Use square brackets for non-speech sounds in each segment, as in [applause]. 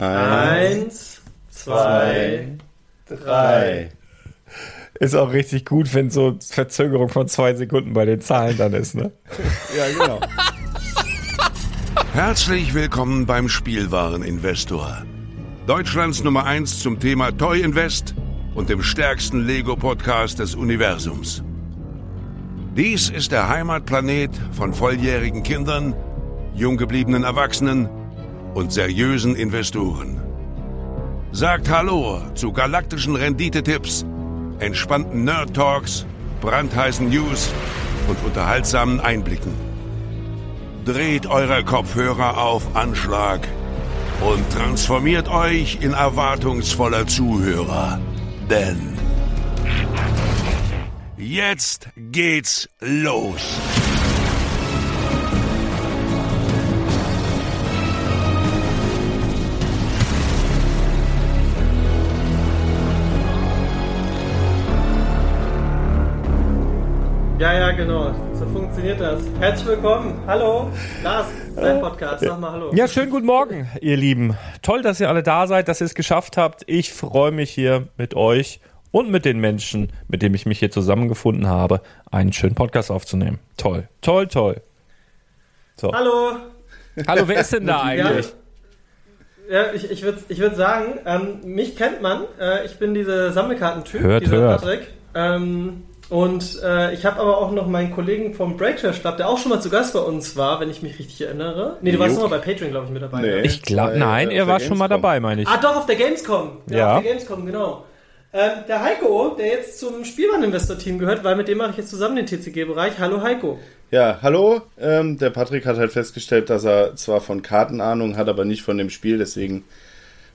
Eins, zwei, drei. Ist auch richtig gut, wenn so Verzögerung von zwei Sekunden bei den Zahlen dann ist, ne? [laughs] ja, genau. Herzlich willkommen beim Spielwareninvestor. Deutschlands Nummer 1 zum Thema Toy Invest und dem stärksten Lego-Podcast des Universums. Dies ist der Heimatplanet von volljährigen Kindern, jung gebliebenen Erwachsenen und seriösen Investoren. Sagt Hallo zu galaktischen Renditetipps, entspannten Nerd Talks, brandheißen News und unterhaltsamen Einblicken. Dreht eure Kopfhörer auf Anschlag und transformiert euch in erwartungsvoller Zuhörer. Denn jetzt geht's los. Ja, ja, genau. So funktioniert das. Herzlich willkommen. Hallo, Lars, dein Podcast. Sag mal Hallo. Ja, schönen guten Morgen, ihr Lieben. Toll, dass ihr alle da seid, dass ihr es geschafft habt. Ich freue mich hier mit euch und mit den Menschen, mit denen ich mich hier zusammengefunden habe, einen schönen Podcast aufzunehmen. Toll, toll, toll. So. Hallo. Hallo, wer ist denn da [laughs] eigentlich? Ja, ja ich, ich würde ich würd sagen, ähm, mich kennt man. Äh, ich bin dieser Sammelkartentyp, hört, dieser hört. Patrick. Ähm, und äh, ich habe aber auch noch meinen Kollegen vom Breaktrash Club, der auch schon mal zu Gast bei uns war, wenn ich mich richtig erinnere. Nee, du Juck. warst noch mal bei Patreon, glaube ich, mit dabei. Nee, ich glaube, nein, er war schon mal dabei, meine ich. Ah, doch, auf der Gamescom. Ja, ja. auf der Gamescom, genau. Ähm, der Heiko, der jetzt zum Spielwareninvestor-Team gehört, weil mit dem mache ich jetzt zusammen den TCG-Bereich. Hallo Heiko. Ja, hallo. Ähm, der Patrick hat halt festgestellt, dass er zwar von Karten Ahnung hat, aber nicht von dem Spiel, deswegen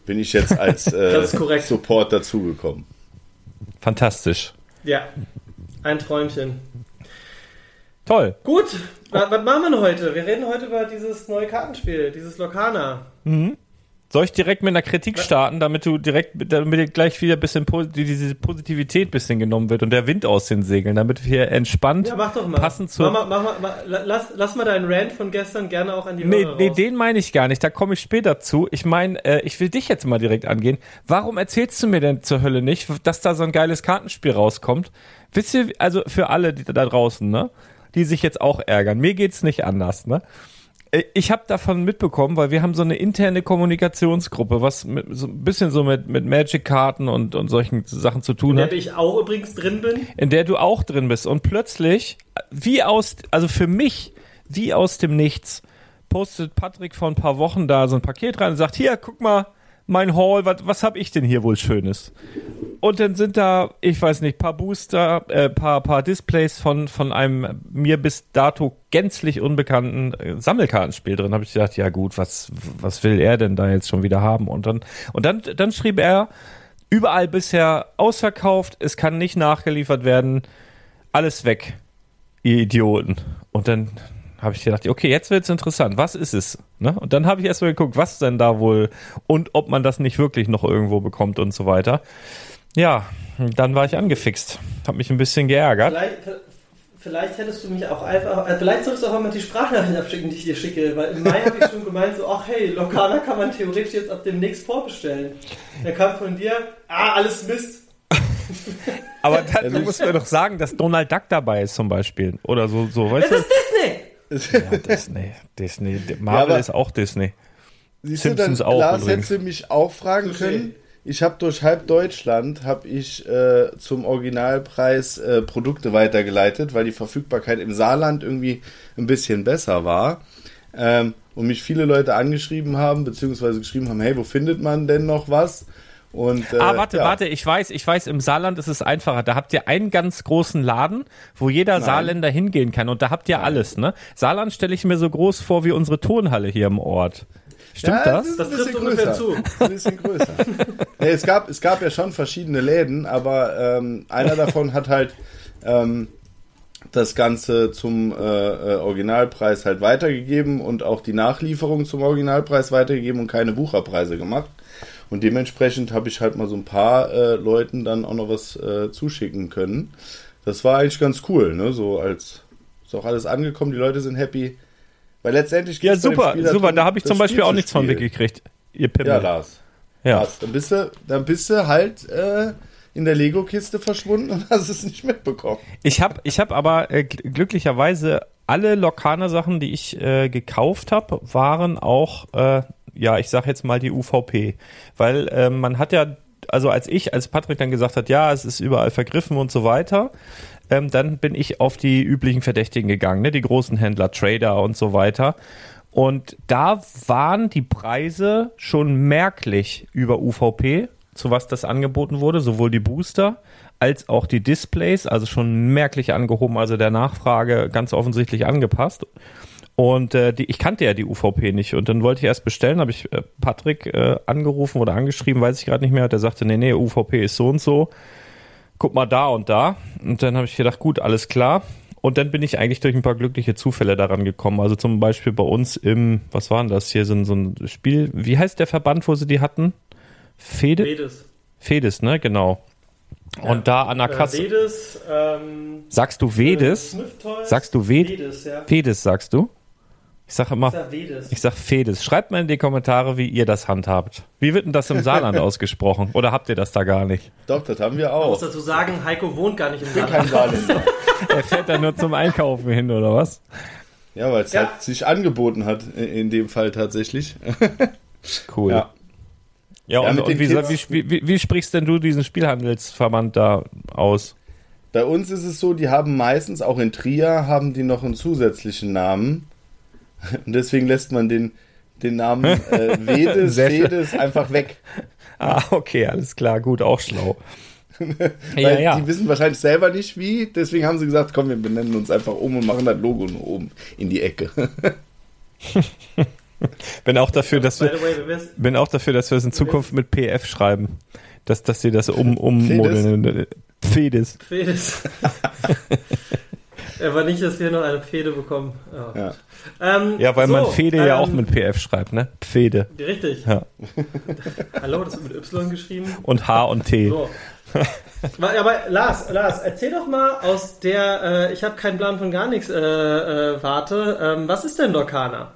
bin ich jetzt als [laughs] äh, Support dazugekommen. Fantastisch. Ja, ein Träumchen. Toll. Gut, was, machen wir denn heute? Wir reden heute über dieses neue Kartenspiel, dieses Lokana. Mhm. Soll ich direkt mit einer Kritik starten, damit du direkt, damit gleich wieder ein bisschen diese Positivität ein bisschen genommen wird und der Wind aus den Segeln, damit wir entspannt ja, mach doch mal. passend zu. Mach mach mal, lass, lass mal deinen Rant von gestern gerne auch an die Nee, Hörer nee den meine ich gar nicht, da komme ich später zu. Ich meine, äh, ich will dich jetzt mal direkt angehen. Warum erzählst du mir denn zur Hölle nicht, dass da so ein geiles Kartenspiel rauskommt? Wisst ihr, also für alle die da draußen, ne? Die sich jetzt auch ärgern. Mir geht's nicht anders, ne? Äh, ich habe davon mitbekommen, weil wir haben so eine interne Kommunikationsgruppe, was mit, so ein bisschen so mit, mit Magic-Karten und, und solchen Sachen zu tun hat. In der ich auch übrigens drin bin. In der du auch drin bist. Und plötzlich, wie aus, also für mich, wie aus dem Nichts, postet Patrick vor ein paar Wochen da so ein Paket rein und sagt, hier, guck mal, mein Hall, was, was habe ich denn hier wohl Schönes? Und dann sind da, ich weiß nicht, paar Booster, äh, paar, paar Displays von, von einem mir bis dato gänzlich unbekannten äh, Sammelkartenspiel drin. Habe ich gedacht, ja gut, was, was will er denn da jetzt schon wieder haben? Und dann, und dann, dann schrieb er, überall bisher ausverkauft, es kann nicht nachgeliefert werden, alles weg, ihr Idioten. Und dann habe ich gedacht, okay, jetzt wird's interessant. Was ist es? Ne? Und dann habe ich erstmal geguckt, was denn da wohl und ob man das nicht wirklich noch irgendwo bekommt und so weiter. Ja, dann war ich angefixt. Habe mich ein bisschen geärgert. Vielleicht, vielleicht hättest du mich auch einfach, äh, vielleicht sollst du auch mal die Sprachnachricht [laughs] abschicken, die ich dir schicke, weil im Mai habe ich schon gemeint, so, ach hey, Lokana kann man theoretisch jetzt ab demnächst vorbestellen. Da kam von dir, ah, alles Mist. Aber dann, du musst mir doch sagen, dass Donald Duck dabei ist zum Beispiel. Oder so, so weißt das du? ist Disney! Ja, [laughs] Disney. Disney. Marvel ja, ist auch Disney. Siehst Simpsons du, dann, auch Lars übrigens. hättest du mich auch fragen können. Ich habe durch halb Deutschland habe ich äh, zum Originalpreis äh, Produkte weitergeleitet, weil die Verfügbarkeit im Saarland irgendwie ein bisschen besser war. Ähm, und mich viele Leute angeschrieben haben, beziehungsweise geschrieben haben, hey, wo findet man denn noch was? Und, äh, ah, warte, ja. warte, ich weiß, ich weiß, im Saarland ist es einfacher. Da habt ihr einen ganz großen Laden, wo jeder Nein. Saarländer hingehen kann und da habt ihr Nein. alles, ne? Saarland stelle ich mir so groß vor wie unsere Turnhalle hier im Ort. Stimmt ja, das? Das, das trifft ungefähr zu. Ein bisschen größer. [laughs] nee, es, gab, es gab ja schon verschiedene Läden, aber ähm, einer [laughs] davon hat halt ähm, das Ganze zum äh, äh, Originalpreis halt weitergegeben und auch die Nachlieferung zum Originalpreis weitergegeben und keine Bucherpreise gemacht. Und dementsprechend habe ich halt mal so ein paar äh, Leuten dann auch noch was äh, zuschicken können. Das war eigentlich ganz cool, ne? So als ist auch alles angekommen, die Leute sind happy. Weil letztendlich Ja, super, super. Da habe ich zum Beispiel auch nichts von mitgekriegt. ihr Pimmel. Ja, Lars. Ja. Lars, dann bist du, dann bist du halt äh, in der Lego-Kiste verschwunden und [laughs] hast es nicht mitbekommen. Ich habe ich hab aber äh, gl- glücklicherweise alle Lokana-Sachen, die ich äh, gekauft habe, waren auch, äh, ja, ich sag jetzt mal die UVP. Weil äh, man hat ja, also als ich, als Patrick dann gesagt hat, ja, es ist überall vergriffen und so weiter, ähm, dann bin ich auf die üblichen Verdächtigen gegangen, ne? die großen Händler, Trader und so weiter. Und da waren die Preise schon merklich über UVP, zu was das angeboten wurde, sowohl die Booster als auch die Displays, also schon merklich angehoben, also der Nachfrage ganz offensichtlich angepasst. Und äh, die, ich kannte ja die UVP nicht und dann wollte ich erst bestellen, habe ich äh, Patrick äh, angerufen oder angeschrieben, weiß ich gerade nicht mehr. Der sagte, nee, nee, UVP ist so und so. Guck mal da und da. Und dann habe ich gedacht, gut, alles klar. Und dann bin ich eigentlich durch ein paar glückliche Zufälle daran gekommen. Also zum Beispiel bei uns im, was war denn das hier, so ein, so ein Spiel, wie heißt der Verband, wo sie die hatten? Fede? Vedes. Fedes, ne? Genau. Und da an der Äh, Kasse. Vedes, ähm, Sagst du Vedes? Sagst du Ved- Vedes, ja. Fedes, sagst du? Ich sage immer, Ich sag Fedes. Schreibt mal in die Kommentare, wie ihr das handhabt. Wie wird denn das im Saarland [laughs] ausgesprochen? Oder habt ihr das da gar nicht? Doch, das haben wir Ich muss auch. dazu sagen, Heiko wohnt gar nicht im Ich bin kein Saarland. Saarländer. [laughs] Er fährt da nur zum Einkaufen hin, oder was? Ja, weil es Ja. halt sich angeboten hat, in dem Fall tatsächlich. [laughs] Cool. Ja. Ja, Ja, und, und wie, wie, wie, wie sprichst denn du diesen Spielhandelsverband da aus? Bei uns ist es so, die haben meistens, auch in Trier, haben die noch einen zusätzlichen Namen. Und deswegen lässt man den, den Namen äh, [laughs] schön. Vedes einfach weg. Ah, okay, alles klar, gut, auch schlau. [laughs] ja, Weil ja. die wissen wahrscheinlich selber nicht wie, deswegen haben sie gesagt, komm, wir benennen uns einfach um und machen das Logo nur oben in die Ecke. [laughs] Bin auch dafür, dass wir, way, bin auch dafür, dass wir es in Zukunft mit PF schreiben. Dass, dass sie das um, ummodeln. Fedes. Fedes. Aber nicht, dass wir noch eine Fede bekommen. Oh. Ja. Ähm, Ja, weil so, man Fede ja ähm, auch mit PF schreibt, ne? Pfede. Richtig. Ja. [laughs] Hallo, das wird mit Y geschrieben. Und H und T. So. Aber, Lars, Lars, erzähl doch mal aus der, äh, ich habe keinen Plan von gar nichts, äh, äh, warte, ähm, was ist denn Lokana?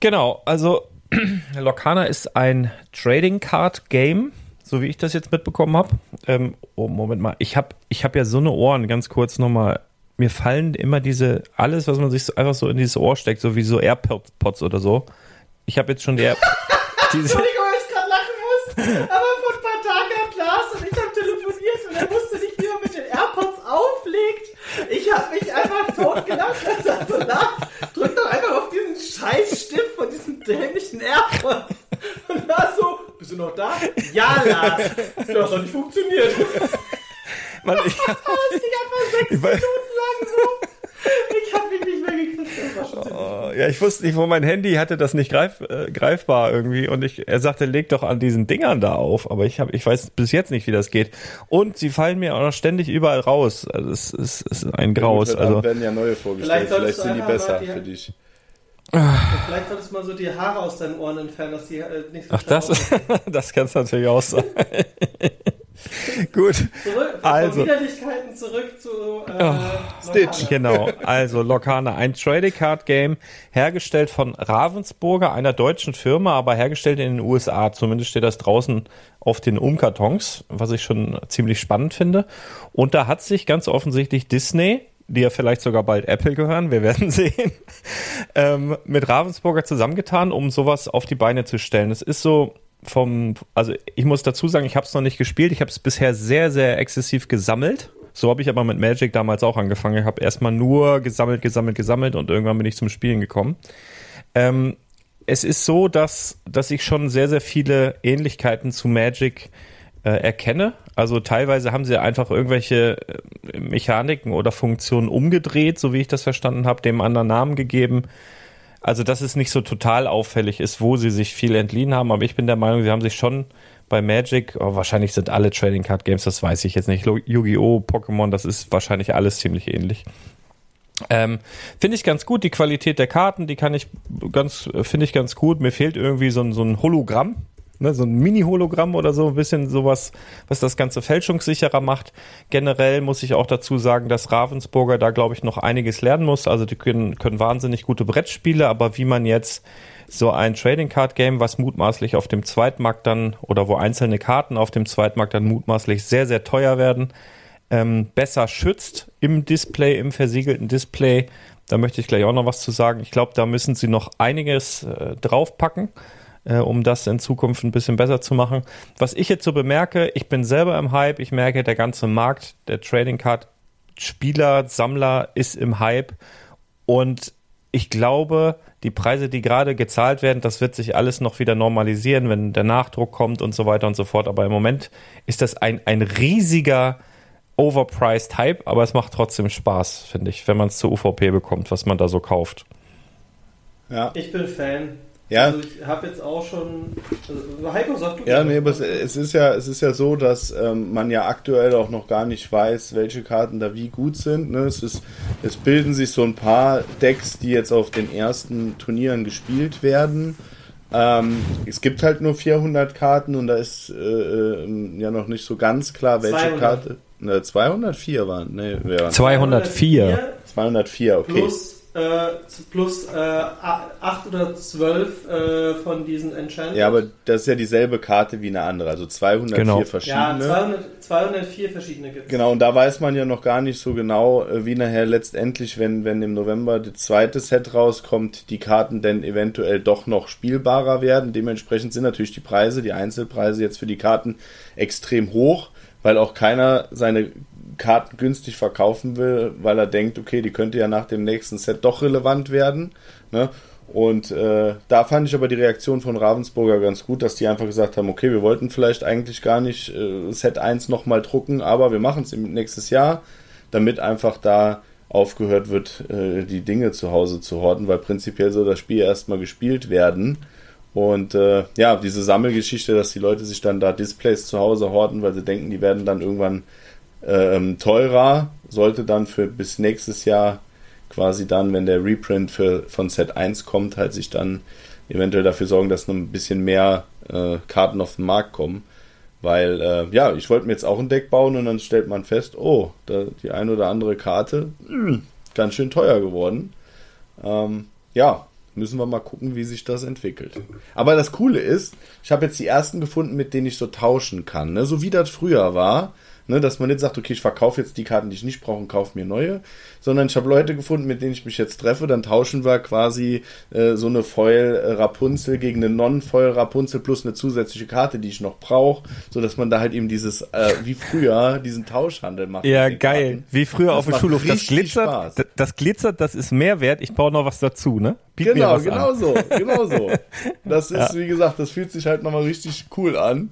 Genau, also [clears throat] Locana ist ein Trading Card Game, so wie ich das jetzt mitbekommen habe. Ähm, oh, Moment mal, ich habe ich hab ja so eine Ohren, ganz kurz nochmal. Mir fallen immer diese, alles, was man sich so, einfach so in dieses Ohr steckt, so wie so AirPods oder so. Ich habe jetzt schon die Air [laughs] diese, Entschuldigung, weil ich gerade lachen muss, aber vor ein paar Tagen hat Lars und ich haben telefoniert und er wusste nicht, wie man mit den AirPods auflegt. Ich habe mich einfach totgelacht und er sagt so, Lars, drück doch einfach auf diesen Scheißstift von diesen dämlichen AirPods. Und Lars so, bist du noch da? Ja, Lars. Das hat doch nicht funktioniert. Mann, [laughs] ich, Das ging einfach sechs Minuten lang so. Ich habe mich nicht mehr gekriegt. Ziemlich ja, ich wusste nicht, wo mein Handy hatte das nicht greif, äh, greifbar irgendwie und ich, er sagte, leg doch an diesen Dingern da auf, aber ich habe, ich weiß bis jetzt nicht, wie das geht. Und sie fallen mir auch noch ständig überall raus. Also es ist, es ist ein Graus. Gut, heute Also werden ja neue vorgestellt, Vielleicht vielleicht, sind die besser die- für dich. Vielleicht solltest du mal so die Haare aus deinen Ohren entfernen, dass die äh, nicht so Ach, das, [laughs] das kann es natürlich auch sein. [laughs] [laughs] Gut. Zurück, Also. Widerlichkeiten zurück zu äh, Stitch. Lokana. Genau, also Lokana, ein Trading Card Game, hergestellt von Ravensburger, einer deutschen Firma, aber hergestellt in den USA. Zumindest steht das draußen auf den Umkartons, was ich schon ziemlich spannend finde. Und da hat sich ganz offensichtlich Disney, die ja vielleicht sogar bald Apple gehören, wir werden [laughs] sehen, ähm, mit Ravensburger zusammengetan, um sowas auf die Beine zu stellen. Es ist so vom, also ich muss dazu sagen, ich habe es noch nicht gespielt, ich habe es bisher sehr, sehr exzessiv gesammelt. So habe ich aber mit Magic damals auch angefangen. Ich habe erstmal nur gesammelt, gesammelt, gesammelt und irgendwann bin ich zum Spielen gekommen. Ähm, es ist so, dass, dass ich schon sehr, sehr viele Ähnlichkeiten zu Magic äh, erkenne. Also teilweise haben sie einfach irgendwelche äh, Mechaniken oder Funktionen umgedreht, so wie ich das verstanden habe, dem anderen Namen gegeben. Also, dass es nicht so total auffällig ist, wo sie sich viel entliehen haben, aber ich bin der Meinung, sie haben sich schon bei Magic, oh, wahrscheinlich sind alle Trading Card Games, das weiß ich jetzt nicht, Yu-Gi-Oh!, Pokémon, das ist wahrscheinlich alles ziemlich ähnlich. Ähm, finde ich ganz gut, die Qualität der Karten, die kann ich ganz, finde ich ganz gut. Mir fehlt irgendwie so ein, so ein Hologramm, ne, so ein Mini-Hologramm oder so, ein bisschen sowas, was das Ganze fälschungssicherer macht. Generell muss ich auch dazu sagen, dass Ravensburger da, glaube ich, noch einiges lernen muss. Also die können, können wahnsinnig gute Brettspiele, aber wie man jetzt so ein Trading Card Game, was mutmaßlich auf dem Zweitmarkt dann oder wo einzelne Karten auf dem Zweitmarkt dann mutmaßlich sehr, sehr teuer werden, ähm, besser schützt im Display, im versiegelten Display. Da möchte ich gleich auch noch was zu sagen. Ich glaube, da müssen sie noch einiges äh, draufpacken, äh, um das in Zukunft ein bisschen besser zu machen. Was ich jetzt so bemerke, ich bin selber im Hype. Ich merke, der ganze Markt der Trading Card Spieler, Sammler ist im Hype. Und ich glaube, die Preise, die gerade gezahlt werden, das wird sich alles noch wieder normalisieren, wenn der Nachdruck kommt und so weiter und so fort. Aber im Moment ist das ein, ein riesiger overpriced Hype, aber es macht trotzdem Spaß, finde ich, wenn man es zur UVP bekommt, was man da so kauft. Ja. Ich bin Fan. Ja. Also ich habe jetzt auch schon. Also Heiko sagt du. Ja, nee, aber es, ist ja, es ist ja so, dass ähm, man ja aktuell auch noch gar nicht weiß, welche Karten da wie gut sind. Ne? Es, ist, es bilden sich so ein paar Decks, die jetzt auf den ersten Turnieren gespielt werden. Ähm, es gibt halt nur 400 Karten und da ist äh, äh, ja noch nicht so ganz klar, welche 200. Karte. Ne, 204 waren. Ne, 204. 204, okay. Plus plus äh, acht oder zwölf äh, von diesen Enchanted. Ja, aber das ist ja dieselbe Karte wie eine andere, also 204 genau. verschiedene. Ja, 200, 204 verschiedene gibt es. Genau, und da weiß man ja noch gar nicht so genau, äh, wie nachher letztendlich, wenn, wenn im November das zweite Set rauskommt, die Karten denn eventuell doch noch spielbarer werden. Dementsprechend sind natürlich die Preise, die Einzelpreise jetzt für die Karten extrem hoch, weil auch keiner seine Karten günstig verkaufen will, weil er denkt, okay, die könnte ja nach dem nächsten Set doch relevant werden. Ne? Und äh, da fand ich aber die Reaktion von Ravensburger ganz gut, dass die einfach gesagt haben, okay, wir wollten vielleicht eigentlich gar nicht äh, Set 1 nochmal drucken, aber wir machen es nächstes Jahr, damit einfach da aufgehört wird, äh, die Dinge zu Hause zu horten, weil prinzipiell soll das Spiel erstmal gespielt werden. Und äh, ja, diese Sammelgeschichte, dass die Leute sich dann da Displays zu Hause horten, weil sie denken, die werden dann irgendwann ähm, teurer, sollte dann für bis nächstes Jahr quasi dann, wenn der Reprint für, von Set 1 kommt, halt sich dann eventuell dafür sorgen, dass noch ein bisschen mehr äh, Karten auf den Markt kommen. Weil, äh, ja, ich wollte mir jetzt auch ein Deck bauen und dann stellt man fest, oh, da, die eine oder andere Karte, mh, hm, ganz schön teuer geworden. Ähm, ja, müssen wir mal gucken, wie sich das entwickelt. Aber das Coole ist, ich habe jetzt die ersten gefunden, mit denen ich so tauschen kann. Ne? So wie das früher war. Ne, dass man nicht sagt, okay, ich verkaufe jetzt die Karten, die ich nicht brauche und kaufe mir neue, sondern ich habe Leute gefunden, mit denen ich mich jetzt treffe, dann tauschen wir quasi äh, so eine Foil Rapunzel gegen eine Non-Foil Rapunzel plus eine zusätzliche Karte, die ich noch brauche, so dass man da halt eben dieses, äh, wie früher, diesen Tauschhandel macht. Ja, geil. Karten. Wie früher das auf dem Schulhof. Das glitzert, das, das glitzert, das ist Mehrwert, ich brauche noch was dazu, ne? Biet genau, genau an. so, genau so. [laughs] Das ist, ja. wie gesagt, das fühlt sich halt nochmal richtig cool an.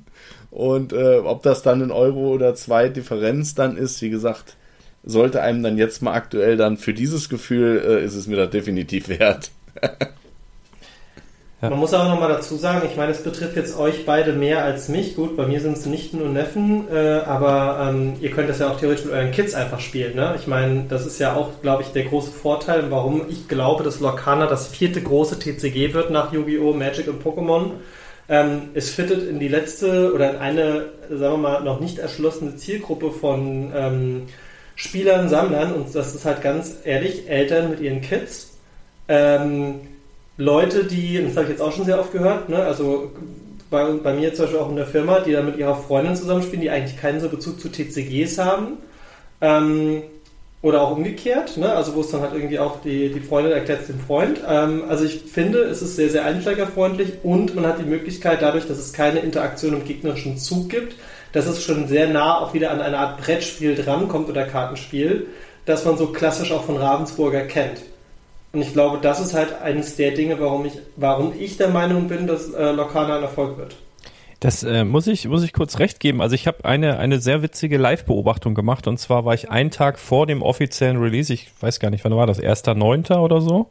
Und äh, ob das dann ein Euro oder zwei Differenz dann ist, wie gesagt, sollte einem dann jetzt mal aktuell dann für dieses Gefühl, äh, ist es mir da definitiv wert. ja. Man muss auch nochmal dazu sagen, ich meine, es betrifft jetzt euch beide mehr als mich. Gut, bei mir sind es nicht nur Neffen, äh, aber ähm, ihr könnt das ja auch theoretisch mit euren Kids einfach spielen. Ne? Ich meine, das ist ja auch, glaube ich, der große Vorteil, warum ich glaube, dass Lorcana das vierte große TCG wird nach Yu-Gi-Oh!, Magic und Pokémon ähm, es fittet in die letzte oder in eine, sagen wir mal, noch nicht erschlossene Zielgruppe von ähm, Spielern, Sammlern und das ist halt ganz ehrlich Eltern mit ihren Kids. Ähm, Leute, die, das habe ich jetzt auch schon sehr oft gehört, ne, also bei, bei, mir zum Beispiel auch in der Firma, die da mit ihrer Freundin zusammenspielen, die eigentlich keinen so Bezug zu TCGs haben. Ähm, oder auch umgekehrt, ne? also wo es dann halt irgendwie auch die, die Freundin erklärt es dem Freund. Ähm, also ich finde, es ist sehr, sehr einsteigerfreundlich und man hat die Möglichkeit, dadurch, dass es keine Interaktion im gegnerischen Zug gibt, dass es schon sehr nah auch wieder an eine Art Brettspiel drankommt oder Kartenspiel, das man so klassisch auch von Ravensburger kennt. Und ich glaube, das ist halt eines der Dinge, warum ich, warum ich der Meinung bin, dass äh, Lokana ein Erfolg wird. Das äh, muss ich muss ich kurz recht geben. Also ich habe eine eine sehr witzige Live-Beobachtung gemacht und zwar war ich einen Tag vor dem offiziellen Release. Ich weiß gar nicht, wann war das? 1.9. oder so?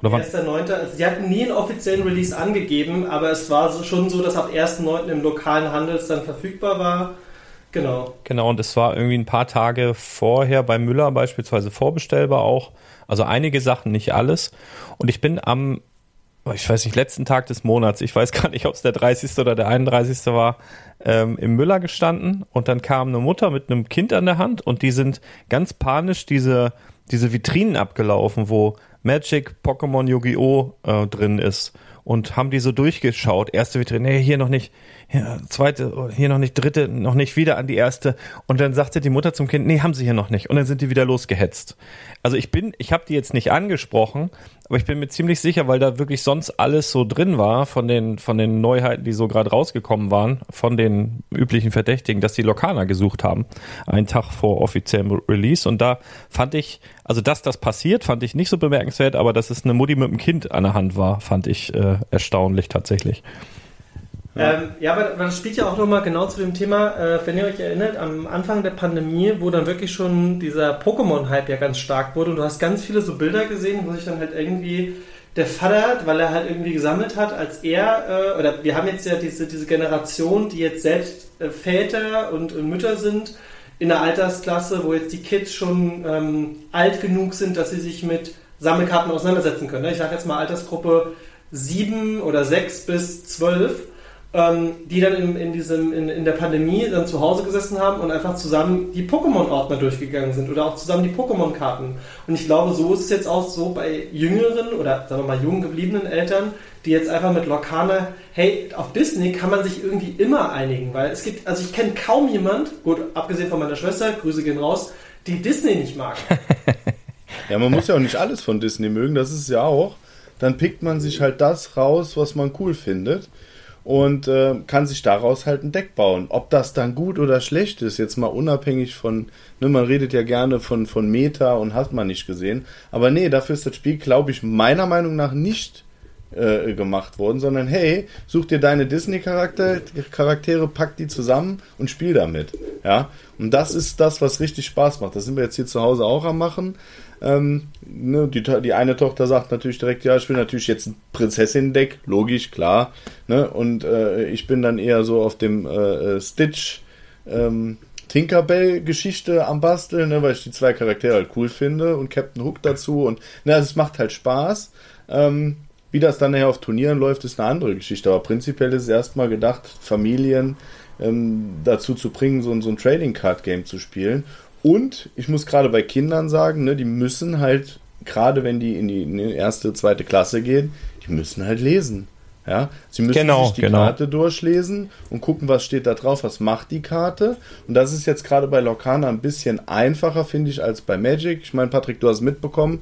Oder 1.9. Also sie hatten nie einen offiziellen Release angegeben, aber es war so, schon so, dass ab 1.9. im lokalen Handel es dann verfügbar war. Genau. Genau, und es war irgendwie ein paar Tage vorher bei Müller beispielsweise vorbestellbar auch. Also einige Sachen, nicht alles. Und ich bin am ich weiß nicht, letzten Tag des Monats, ich weiß [laughs] gar nicht, ob es der 30. oder der 31. war, ähm, im Müller gestanden und dann kam eine Mutter mit einem Kind an der Hand und die sind ganz panisch diese, diese Vitrinen abgelaufen, wo Magic, Pokémon, Yu-Gi-Oh! Äh, drin ist. und haben die so durchgeschaut. Erste Vitrine, nee, hier noch nicht, hier, zweite, hier noch nicht, dritte, noch nicht wieder an die erste. Und dann sagte die Mutter zum Kind, nee, haben sie hier noch nicht. Und dann sind die wieder losgehetzt. Also ich bin, ich habe die jetzt nicht angesprochen, aber ich bin mir ziemlich sicher, weil da wirklich sonst alles so drin war von den, von den Neuheiten, die so gerade rausgekommen waren, von den üblichen Verdächtigen, dass die Lokana gesucht haben, einen Tag vor offiziellem Release. Und da fand ich, also dass das passiert, fand ich nicht so bemerkenswert, aber dass es eine Mutti mit einem Kind an der Hand war, fand ich äh, erstaunlich tatsächlich. Ja, ähm, ja aber, das spielt ja auch nochmal genau zu dem Thema, äh, wenn ihr euch erinnert, am Anfang der Pandemie, wo dann wirklich schon dieser Pokémon-Hype ja ganz stark wurde und du hast ganz viele so Bilder gesehen, wo sich dann halt irgendwie der Vater, weil er halt irgendwie gesammelt hat, als er, äh, oder wir haben jetzt ja diese, diese Generation, die jetzt selbst äh, Väter und, Mütter sind, in der Altersklasse, wo jetzt die Kids schon ähm, alt genug sind, dass sie sich mit Sammelkarten auseinandersetzen können. Ne? Ich sage jetzt mal Altersgruppe 7 oder 6 bis 12 ähm, die dann in, in, diesem, in, in der Pandemie dann zu Hause gesessen haben und einfach zusammen die Pokémon-Ordner durchgegangen sind oder auch zusammen die Pokémon-Karten. Und ich glaube, so ist es jetzt auch so bei jüngeren oder sagen wir mal jung gebliebenen Eltern, die jetzt einfach mit Lokana, hey, auf Disney kann man sich irgendwie immer einigen, weil es gibt, also ich kenne kaum jemand, gut, abgesehen von meiner Schwester, Grüße gehen raus, die Disney nicht mag. [laughs] ja, man muss ja auch nicht alles von Disney mögen, das ist ja auch. Dann pickt man sich halt das raus, was man cool findet und äh, kann sich daraus halt ein Deck bauen. Ob das dann gut oder schlecht ist, jetzt mal unabhängig von, ne, man redet ja gerne von, von Meta und hat man nicht gesehen. Aber nee, dafür ist das Spiel, glaube ich, meiner Meinung nach nicht äh, gemacht worden, sondern hey, such dir deine Disney-Charaktere, Charaktere, pack die zusammen und spiel damit. Ja, und das ist das, was richtig Spaß macht. Das sind wir jetzt hier zu Hause auch am machen. Ähm, ne, die, die eine Tochter sagt natürlich direkt, ja, ich will natürlich jetzt ein Prinzessin-Deck, logisch, klar. Ne? Und äh, ich bin dann eher so auf dem äh, äh Stitch ähm, Tinkerbell-Geschichte am Basteln, ne, weil ich die zwei Charaktere halt cool finde und Captain Hook dazu. Und ne, also es macht halt Spaß. Ähm, wie das dann nachher auf Turnieren läuft, ist eine andere Geschichte. Aber prinzipiell ist es erstmal gedacht, Familien ähm, dazu zu bringen, so, so ein Trading Card Game zu spielen. Und ich muss gerade bei Kindern sagen, ne, die müssen halt, gerade wenn die in die, in die erste, zweite Klasse gehen, die müssen halt lesen. Ja, sie müssen genau, sich die genau. Karte durchlesen und gucken, was steht da drauf, was macht die Karte. Und das ist jetzt gerade bei Locana ein bisschen einfacher, finde ich, als bei Magic. Ich meine, Patrick, du hast mitbekommen,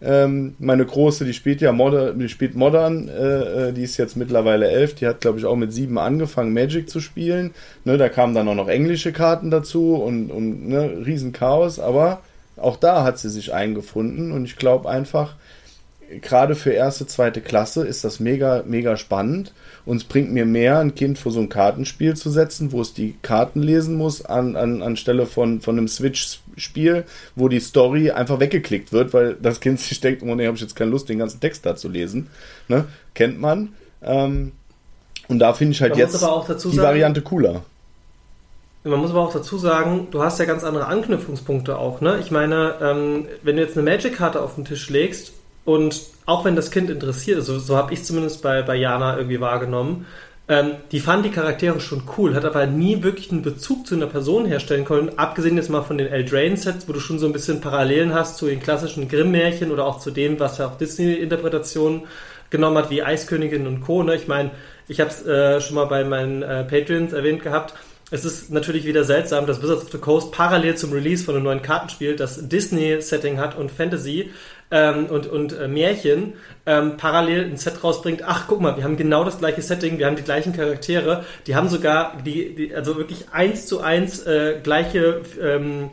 ähm, meine Große, die spielt ja Modern, die spielt Modern, äh, äh, die ist jetzt mittlerweile elf, die hat, glaube ich, auch mit sieben angefangen, Magic zu spielen. Ne, da kamen dann auch noch englische Karten dazu und, und ne, Riesenchaos, aber auch da hat sie sich eingefunden und ich glaube einfach, gerade für erste, zweite Klasse ist das mega, mega spannend. Und es bringt mir mehr, ein Kind vor so ein Kartenspiel zu setzen, wo es die Karten lesen muss, an, an, anstelle von, von einem Switch-Spiel, wo die Story einfach weggeklickt wird, weil das Kind sich denkt, oh nee, habe ich jetzt keine Lust, den ganzen Text da zu lesen. Ne? Kennt man. Ähm, und da finde ich halt jetzt die sagen, Variante cooler. Man muss aber auch dazu sagen, du hast ja ganz andere Anknüpfungspunkte auch. Ne? Ich meine, ähm, wenn du jetzt eine Magic-Karte auf den Tisch legst und auch wenn das Kind interessiert ist, so, so habe ich zumindest bei, bei Jana irgendwie wahrgenommen, ähm, die fand die Charaktere schon cool, hat aber nie wirklich einen Bezug zu einer Person herstellen können, abgesehen jetzt mal von den Eldraine-Sets, wo du schon so ein bisschen Parallelen hast zu den klassischen Grimm-Märchen oder auch zu dem, was ja auch Disney-Interpretationen genommen hat, wie Eiskönigin und Co. Ne? Ich meine, ich habe es äh, schon mal bei meinen äh, Patreons erwähnt gehabt, es ist natürlich wieder seltsam, dass Wizards of the Coast parallel zum Release von einem neuen Kartenspiel das Disney-Setting hat und Fantasy ähm, und, und äh, Märchen ähm, parallel ein Set rausbringt. Ach, guck mal, wir haben genau das gleiche Setting, wir haben die gleichen Charaktere, die haben sogar die, die also wirklich eins zu eins äh, gleiche ähm,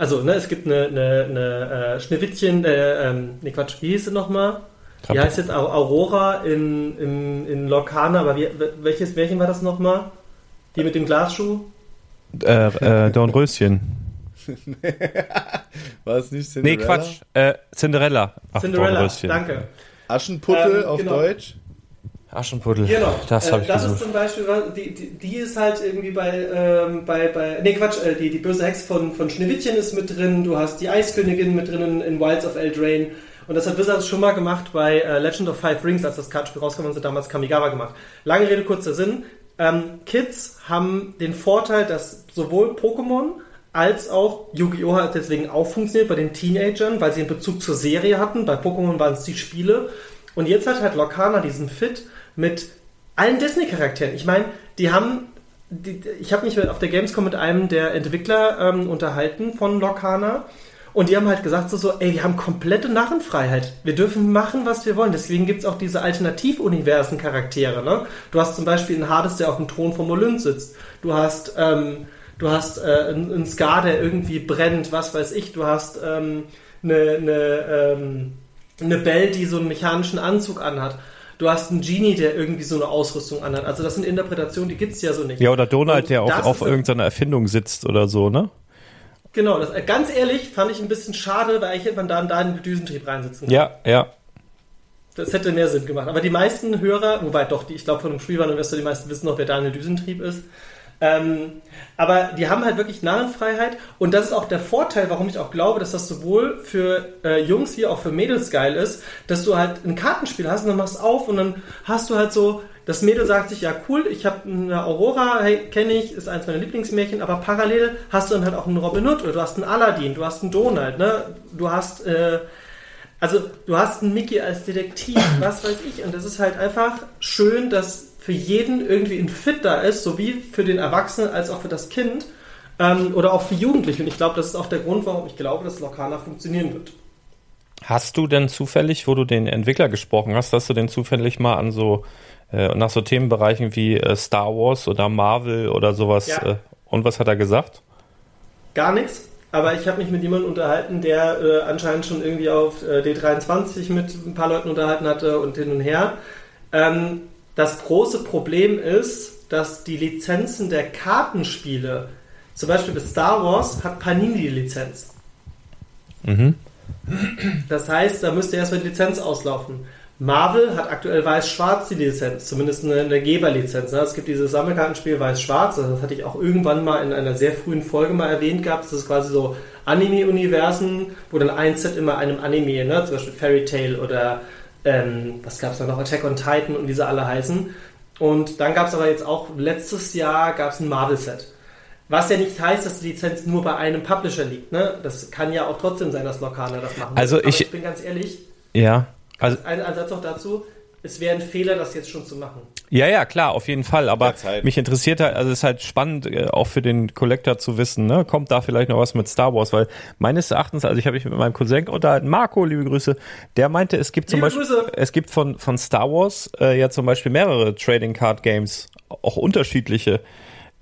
also, ne, es gibt eine, eine, eine äh, Schneewittchen, äh, ähm, ne Quatsch, wie hieß sie nochmal? Die heißt jetzt Aurora in, in, in Lorcana, aber wie, welches Märchen war das nochmal? Die mit dem Glasschuh? Äh, äh, Dornröschen. [laughs] War es nicht Cinderella? Nee, Quatsch. Äh, Cinderella. Ach, Cinderella, danke. Aschenputtel ähm, auf genau. Deutsch? Aschenputtel. Genau. Das habe äh, ich Das gesucht. ist zum Beispiel, die, die, die, ist halt irgendwie bei, ähm, bei, bei nee Quatsch, äh, die, die böse Hex von, von Schneewittchen ist mit drin, du hast die Eiskönigin mit drin in, in Wilds of Eldraine und das hat Wizards schon mal gemacht bei äh, Legend of Five Rings, als das Kartenspiel rausgekommen ist, damals Kamigawa gemacht. Lange Rede, kurzer Sinn. Ähm, Kids haben den Vorteil, dass sowohl Pokémon als auch Yu-Gi-Oh! hat deswegen auch funktioniert bei den Teenagern, weil sie einen Bezug zur Serie hatten. Bei Pokémon waren es die Spiele. Und jetzt hat halt Locana diesen Fit, mit allen Disney-Charakteren. Ich meine, die haben die, ich habe mich auf der Gamescom mit einem der Entwickler ähm, unterhalten von Locana und die haben halt gesagt so, so, ey, wir haben komplette Narrenfreiheit. Wir dürfen machen, was wir wollen. Deswegen gibt es auch diese Alternativuniversen-Charaktere. Ne? Du hast zum Beispiel einen Hades, der auf dem Thron von Molyn sitzt. Du hast, ähm, du hast äh, einen, einen Scar, der irgendwie brennt, was weiß ich. Du hast ähm, eine, eine, ähm, eine Belle, die so einen mechanischen Anzug anhat. Du hast einen Genie, der irgendwie so eine Ausrüstung anhat. Also das sind Interpretationen, die gibt es ja so nicht. Ja, oder Donald, der auf, auf irgendeiner Erfindung sitzt oder so, ne? Genau, das, äh, ganz ehrlich fand ich ein bisschen schade, weil ich hätte man da, da einen Düsentrieb reinsitzen kann. Ja, ja. Das hätte mehr Sinn gemacht. Aber die meisten Hörer, wobei doch, die, ich glaube von dem Spielwareninvestor, die meisten wissen noch, wer Daniel Düsentrieb ist. Ähm, aber die haben halt wirklich Narrenfreiheit und das ist auch der Vorteil, warum ich auch glaube, dass das sowohl für äh, Jungs wie auch für Mädels geil ist, dass du halt ein Kartenspiel hast und dann machst auf und dann hast du halt so, das Mädel sagt sich, ja cool, ich habe eine Aurora, hey, kenne ich, ist eins meiner Lieblingsmärchen, aber parallel hast du dann halt auch einen Robin Hood oder du hast einen Aladdin, du hast einen Donald, ne? Du hast, äh, also du hast einen Mickey als Detektiv, was weiß ich. Und das ist halt einfach schön, dass für jeden irgendwie ein Fit da ist, sowie für den Erwachsenen als auch für das Kind ähm, oder auch für Jugendliche. Und ich glaube, das ist auch der Grund, warum ich glaube, dass Locana funktionieren wird. Hast du denn zufällig, wo du den Entwickler gesprochen hast, hast du denn zufällig mal an so äh, nach so Themenbereichen wie äh, Star Wars oder Marvel oder sowas ja. äh, und was hat er gesagt? Gar nichts. Aber ich habe mich mit jemandem unterhalten, der äh, anscheinend schon irgendwie auf äh, D23 mit ein paar Leuten unterhalten hatte und hin und her. Ähm, das große Problem ist, dass die Lizenzen der Kartenspiele, zum Beispiel bei Star Wars, hat Panini die Lizenz. Mhm. Das heißt, da müsste erstmal die Lizenz auslaufen. Marvel hat aktuell weiß-schwarz die Lizenz, zumindest eine, eine Geberlizenz. Ne? Es gibt dieses Sammelkartenspiel weiß-schwarz, das hatte ich auch irgendwann mal in einer sehr frühen Folge mal erwähnt gehabt. Das ist quasi so Anime-Universen, wo dann ein Set immer einem Anime, ne? zum Beispiel Fairy Tail oder ähm, was gab es da noch, Attack on Titan und wie sie alle heißen. Und dann gab es aber jetzt auch letztes Jahr gab es ein Marvel-Set. Was ja nicht heißt, dass die Lizenz nur bei einem Publisher liegt. Ne? Das kann ja auch trotzdem sein, dass Lokane das machen. Also ich, ich bin ganz ehrlich. Ja. Also, ein, ein Satz noch dazu es wäre ein Fehler, das jetzt schon zu machen. Ja, ja, klar, auf jeden Fall. Aber mich interessiert halt, also es ist halt spannend, äh, auch für den Collector zu wissen, ne, kommt da vielleicht noch was mit Star Wars, weil meines Erachtens, also ich habe mich mit meinem Cousin unterhalten, Marco, liebe Grüße, der meinte, es gibt zum liebe Beispiel, Grüße. es gibt von, von Star Wars äh, ja zum Beispiel mehrere Trading Card Games, auch unterschiedliche.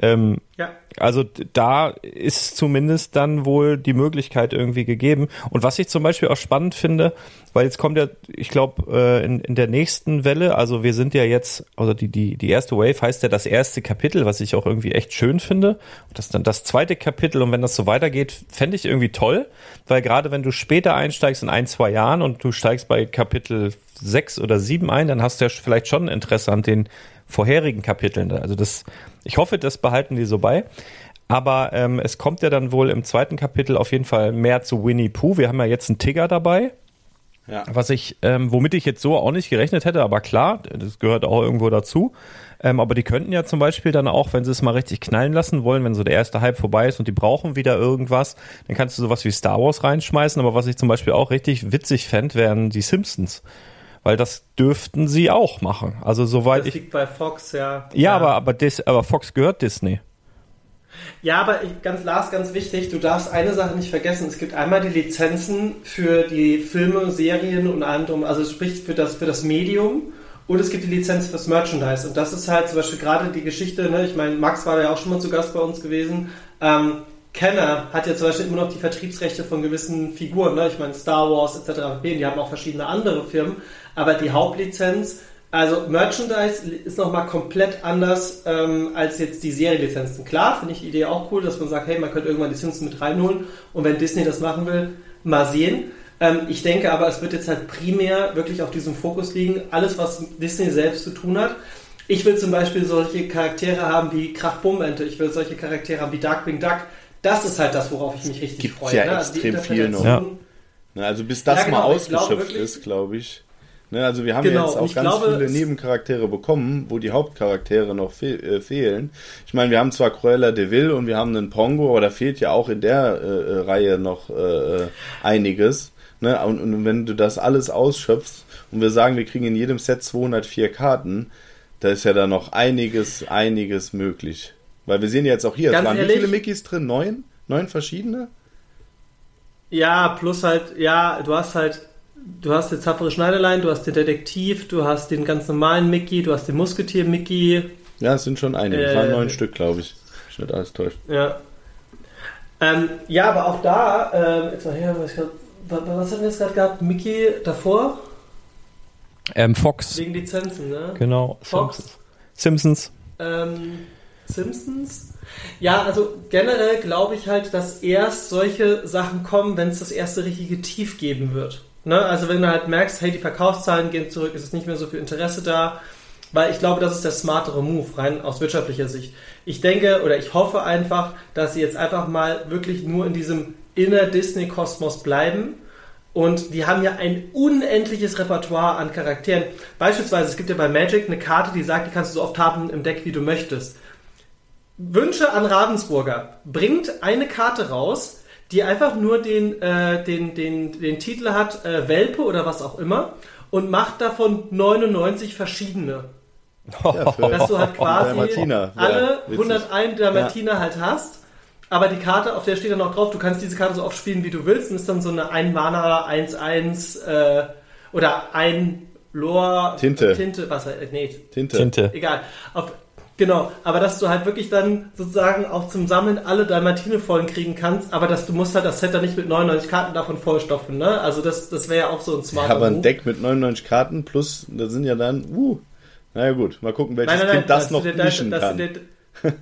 Ähm, ja. Also da ist zumindest dann wohl die Möglichkeit irgendwie gegeben. Und was ich zum Beispiel auch spannend finde, weil jetzt kommt ja, ich glaube, äh, in, in der nächsten Welle, also wir sind ja jetzt, also die, die, die erste Wave heißt ja das erste Kapitel, was ich auch irgendwie echt schön finde. Und das dann das zweite Kapitel und wenn das so weitergeht, fände ich irgendwie toll, weil gerade wenn du später einsteigst in ein, zwei Jahren und du steigst bei Kapitel sechs oder sieben ein, dann hast du ja vielleicht schon Interesse an den vorherigen Kapiteln. Also das, ich hoffe, das behalten die so bei. Aber ähm, es kommt ja dann wohl im zweiten Kapitel auf jeden Fall mehr zu Winnie Pooh. Wir haben ja jetzt einen Tigger dabei. Ja. Was ich, ähm, womit ich jetzt so auch nicht gerechnet hätte, aber klar, das gehört auch irgendwo dazu. Ähm, aber die könnten ja zum Beispiel dann auch, wenn sie es mal richtig knallen lassen wollen, wenn so der erste Hype vorbei ist und die brauchen wieder irgendwas, dann kannst du sowas wie Star Wars reinschmeißen. Aber was ich zum Beispiel auch richtig witzig fände, wären die Simpsons weil das dürften sie auch machen. Also soweit das ich. liegt bei Fox, ja. Ja, ja. aber aber, Dis, aber Fox gehört Disney. Ja, aber ich, ganz Lars, ganz wichtig, du darfst eine Sache nicht vergessen. Es gibt einmal die Lizenzen für die Filme, Serien und allem drum, also sprich für das, für das Medium und es gibt die Lizenz fürs Merchandise. Und das ist halt zum Beispiel gerade die Geschichte, ne? ich meine, Max war ja auch schon mal zu Gast bei uns gewesen. Ähm, Kenner hat ja zum Beispiel immer noch die Vertriebsrechte von gewissen Figuren, ne? ich meine Star Wars etc. Die haben auch verschiedene andere Firmen, aber die Hauptlizenz, also Merchandise ist nochmal komplett anders ähm, als jetzt die Serienlizenzen. Klar, finde ich die Idee auch cool, dass man sagt, hey, man könnte irgendwann Lizenzen mit reinholen und wenn Disney das machen will, mal sehen. Ähm, ich denke aber, es wird jetzt halt primär wirklich auf diesem Fokus liegen, alles, was Disney selbst zu tun hat. Ich will zum Beispiel solche Charaktere haben wie Krachbummente, ich will solche Charaktere haben wie Darkwing Duck. Das ist halt das, worauf ich mich richtig Gibt's freue. Ja, ne? Also extrem viel noch. Ja. Also bis das ja, genau, mal ausgeschöpft glaub, ist, glaube ich. Ne, also wir haben genau, jetzt auch ganz glaube, viele Nebencharaktere bekommen, wo die Hauptcharaktere noch fe äh, fehlen. Ich meine, wir haben zwar Cruella de Vil und wir haben einen Pongo, aber da fehlt ja auch in der äh, äh Reihe noch äh, äh einiges. Ne? Und, und wenn du das alles ausschöpfst und wir sagen, wir kriegen in jedem Set 204 Karten, da ist ja da noch einiges, einiges möglich. Weil wir sehen jetzt auch hier, es Ganz waren ehrlich? wie viele Mickeys drin? Neun? Neun verschiedene? Ja, plus halt, ja, du hast halt, du hast die tapfere Schneiderlein, du hast den Detektiv, du hast den ganz normalen Mickey, du hast den Musketier-Mickey, Ja, es sind schon einige. Es Äh, waren neun Stück, glaube ich. Ich nicht alles täuscht. ja. Ähm, ja, aber auch da, ähm, jetzt mal her, was, was haben wir jetzt gerade gehabt? Mickey davor? Ähm, Fox. Wegen Lizenzen, ne? Genau. Fox. Simpsons. Ähm, Simpsons? Ja, also generell glaube ich halt, dass erst solche Sachen kommen, wenn es das erste richtige Tief geben wird. Ne? Also wenn du halt merkst, hey, die Verkaufszahlen gehen zurück, es ist nicht mehr so viel Interesse da, weil ich glaube, das ist der smartere Move, rein aus wirtschaftlicher Sicht. Ich denke oder ich hoffe einfach, dass sie jetzt einfach mal wirklich nur in diesem Inner-Disney-Kosmos bleiben. Und die haben ja ein unendliches Repertoire an Charakteren. Beispielsweise, es gibt ja bei Magic eine Karte, die sagt, die kannst du so oft haben im Deck, wie du möchtest. Wünsche an Ravensburger bringt eine Karte raus, die einfach nur den, äh, den, den, den Titel hat, äh, Welpe oder was auch immer, und macht davon 99 verschiedene. Ja, für Dass du halt quasi ja, alle witzig. 101 Dalmatiner halt hast, aber die Karte, auf der steht dann auch drauf, du kannst diese Karte so oft spielen, wie du willst, und ist dann so eine 1 Mana 1-1 äh, oder ein Lore Tinte. Tinte, was, äh, nee, Tinte. Tinte. egal. Auf, genau, aber dass du halt wirklich dann sozusagen auch zum Sammeln alle Dalmatine vollen kriegen kannst, aber dass du musst halt das Set dann nicht mit 99 Karten davon vollstopfen, ne? Also das, das wäre ja auch so ein Ja, smarter aber ein. Deck mit 99 Karten plus, da sind ja dann, uh, naja gut, mal gucken, welches Nein, nein, nein, Kind das noch dir- mischen dass kann. dir- [laughs]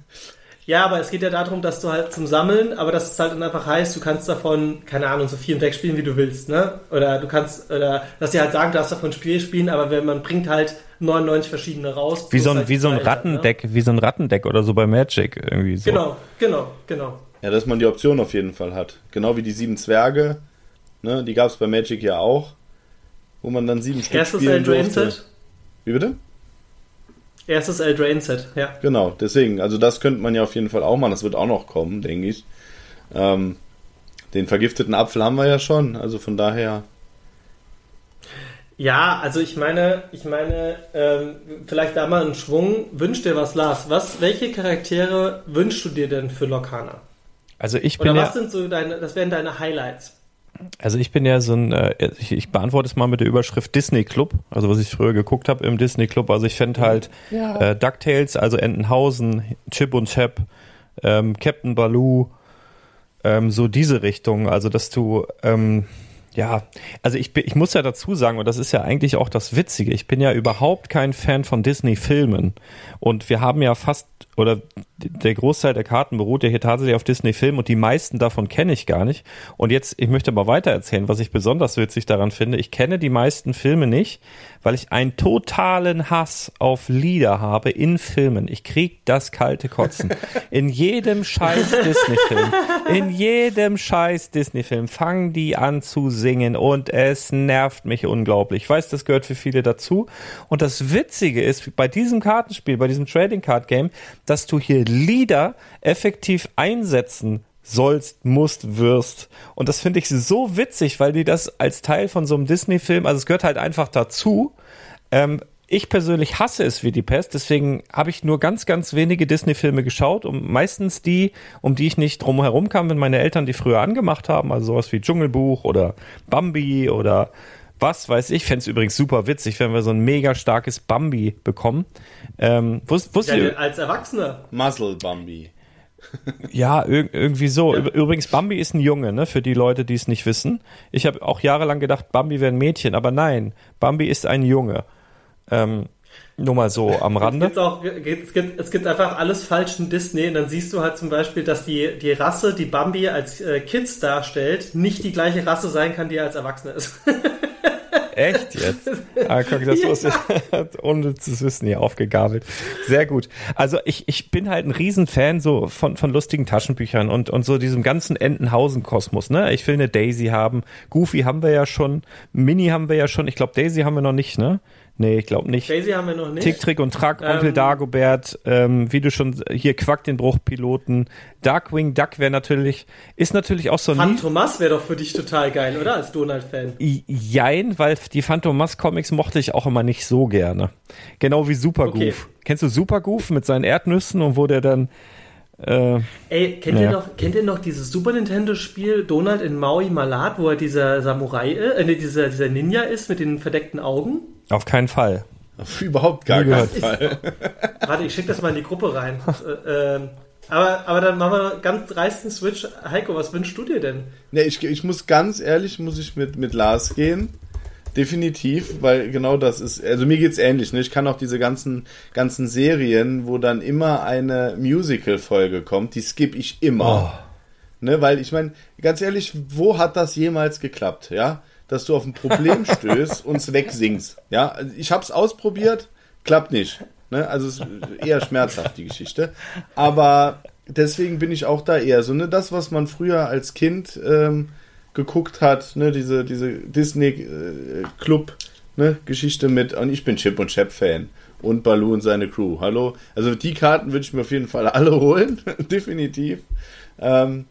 Ja, aber es geht ja darum, dass du halt zum Sammeln, aber dass es halt dann einfach heißt, du kannst davon, keine Ahnung, so viel im Deck spielen, wie du willst, ne? Oder du kannst, oder dass sie halt sagen, du darfst davon Spiel spielen, aber wenn man bringt halt 99 verschiedene raus. Wie so ein, halt wie so ein die Preise, Rattendeck, wie so ein Rattendeck oder so bei Magic irgendwie so. Ne? Genau, genau, genau. Ja, dass man die Option auf jeden Fall hat. Genau wie die sieben Zwerge, ne, die gab es bei Magic ja auch, wo man dann sieben Stück Erstes spielen Eldraine durfte. Set. Wie bitte? Erstes Eldraine Set, ja. Genau, deswegen, also das könnte man ja auf jeden Fall auch machen, das wird auch noch kommen, denke ich. Ähm, den vergifteten Apfel haben wir ja schon, also von daher, Ja, also ich meine, ich meine, ähm, vielleicht da mal einen Schwung. Wünsch dir was, Lars. Was, welche Charaktere wünschst du dir denn für Lokana? Also ich Oder bin was ja, sind so deine, das wären deine Highlights? also ich bin ja so ein, äh, ich, ich beantworte es mal mit der Überschrift Disney Club, also was ich früher geguckt habe im Disney Club. Also ich fände halt äh, DuckTales, also Entenhausen, Chip und Chap, ähm, Captain Baloo, ähm, so diese Richtung. Also dass du ähm, ja, also ich, ich muss ja dazu sagen, und das ist ja eigentlich auch das Witzige, ich bin ja überhaupt kein Fan von Disney-Filmen. Und wir haben ja fast, oder der Großteil der Karten beruht ja hier tatsächlich auf Disney-Filmen und die meisten davon kenne ich gar nicht. Und jetzt, ich möchte aber weiter erzählen, was ich besonders witzig daran finde. Ich kenne die meisten Filme nicht, weil ich einen totalen Hass auf Lieder habe in Filmen. Ich krieg das kalte Kotzen. In jedem scheiß Disney-Film, in jedem scheiß Disney-Film fangen die an zu singen und es nervt mich unglaublich. Ich weiß, das gehört für viele dazu. Und das Witzige ist, bei diesem Kartenspiel, bei diesem Trading Card Game, dass du hier Lieder effektiv einsetzen sollst, musst, wirst. Und das finde ich so witzig, weil die das als Teil von so einem Disney-Film, also es gehört halt einfach dazu. Ähm, ich persönlich hasse es wie die Pest, deswegen habe ich nur ganz, ganz wenige Disney-Filme geschaut und meistens die, um die ich nicht drum herum kam, wenn meine Eltern die früher angemacht haben, also sowas wie Dschungelbuch oder Bambi oder was weiß ich. Fände es übrigens super witzig, wenn wir so ein mega starkes Bambi bekommen. Ähm, wusst, Ja, wusstet ihr, als Erwachsener. Muzzle Bambi. [laughs] ja, ir irgendwie so. Ü- Übrigens, Bambi ist ein Junge, ne? Für die Leute, die es nicht wissen. Ich habe auch jahrelang gedacht, Bambi wäre ein Mädchen, aber nein, Bambi ist ein Junge. Ähm, nur mal so am Rande. Gibt's auch, es, gibt, es gibt einfach alles falsch in Disney und dann siehst du halt zum Beispiel, dass die, die Rasse, die Bambi als äh, Kids darstellt, nicht die gleiche Rasse sein kann, die er als Erwachsener ist. [laughs] Echt jetzt? Ah, guck, das wusste ich. [laughs] Ohne zu wissen hier aufgegabelt. Sehr gut. Also ich, ich bin halt ein Riesenfan so von, von lustigen Taschenbüchern und, und so diesem ganzen Entenhausen-Kosmos. Ne? Ich will eine Daisy haben. Goofy haben wir ja schon. Mini haben wir ja schon. Ich glaube, Daisy haben wir noch nicht, ne? Nee, ich glaube nicht. Crazy haben wir noch nicht. Tick, Trick und Track, Onkel Ähm, Dagobert, ähm, wie du schon hier Quack den Bruchpiloten, Darkwing Duck wäre natürlich, ist natürlich auch so ein. Phantomas wäre doch für dich total geil, oder? Als Donald-Fan. Jein, weil die Phantomas Comics mochte ich auch immer nicht so gerne. Genau wie Supergoof. Okay. Kennst du Supergoof mit seinen Erdnüssen und wo der dann äh, Ey, kennt, Ja. ihr noch, kennt ihr noch dieses Super Nintendo-Spiel Donald in Maui Malat, wo er dieser Samurai, äh, dieser, dieser Ninja ist mit den verdeckten Augen? Auf keinen Fall. Auf überhaupt gar keinen. Fall. [laughs] Warte, ich schick das mal in die Gruppe rein. [laughs] äh, ähm, aber, aber dann machen wir ganz dreisten Switch. Heiko, was wünschst du dir denn? Ne, ich, ich muss ganz ehrlich, muss ich mit, mit Lars gehen. Definitiv, weil genau das ist, also mir geht's ähnlich, ne? Ich kann auch diese ganzen, ganzen Serien, wo dann immer eine Musical-Folge kommt, die skippe ich immer. Ne, weil ich meine, ganz ehrlich, wo hat das jemals geklappt, ja? Dass du auf ein Problem [laughs] stößt und es wegsingst. Ja, Also ich hab's ausprobiert, klappt nicht. Ne? Also es ist eher schmerzhaft, die Geschichte. Aber deswegen bin ich auch da eher so, ne, das, was man früher als Kind ähm, geguckt hat, ne, diese, diese Disney-Club, ne, Geschichte mit, und ich bin Chip und Chap-Fan. Und Baloo und seine Crew. Hallo? Also die Karten würde ich mir auf jeden Fall alle [laughs] holen. Definitiv. Ähm,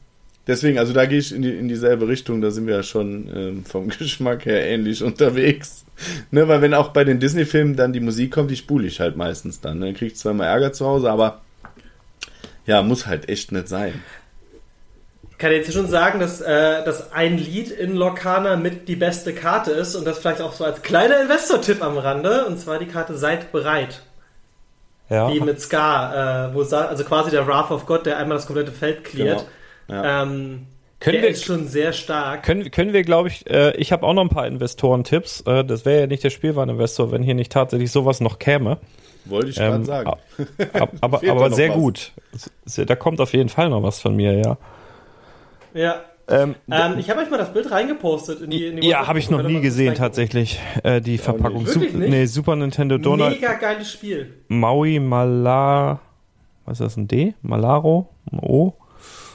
deswegen, also da gehe ich in, die, in dieselbe Richtung, da sind wir ja schon ähm, vom [laughs] Geschmack her ähnlich unterwegs. Ne, weil wenn auch bei den Disney-Filmen dann die Musik kommt, die spule ich halt meistens dann. Ne? Krieg ich zweimal Ärger zu Hause, aber ja, muss halt echt nicht sein. Ich kann jetzt schon sagen, dass, äh, dass ein Lied in Lorcana mit die beste Karte ist und das vielleicht auch so als kleiner Investor-Tipp am Rande. Und zwar die Karte Seid bereit. Ja. Die mit Ska, äh, wo Sa also quasi der Wrath of God, der einmal das komplette Feld cleart. Genau. Ja. Ähm, Können der wir- ist schon sehr stark. Können, können wir, glaube ich, äh, ich habe auch noch ein paar Investoren-Tipps. Äh, das wäre ja nicht der Spielwareninvestor, wenn hier nicht tatsächlich sowas noch käme. Wollte ich gerade Ähm, sagen. ab- ab, aber [laughs] aber sehr was? gut. Da kommt auf jeden Fall noch was von mir, ja. Ja. Ähm, Ähm, ich habe euch mal das Bild reingepostet in die, in die ja, habe ich noch nie gesehen tatsächlich. Äh, die Verpackung. Wirklich Sup- nicht? nee, Super Nintendo Donald. Mega geiles Spiel. Maui Mala. Was ist das? Ein D? Malaro? Ein O?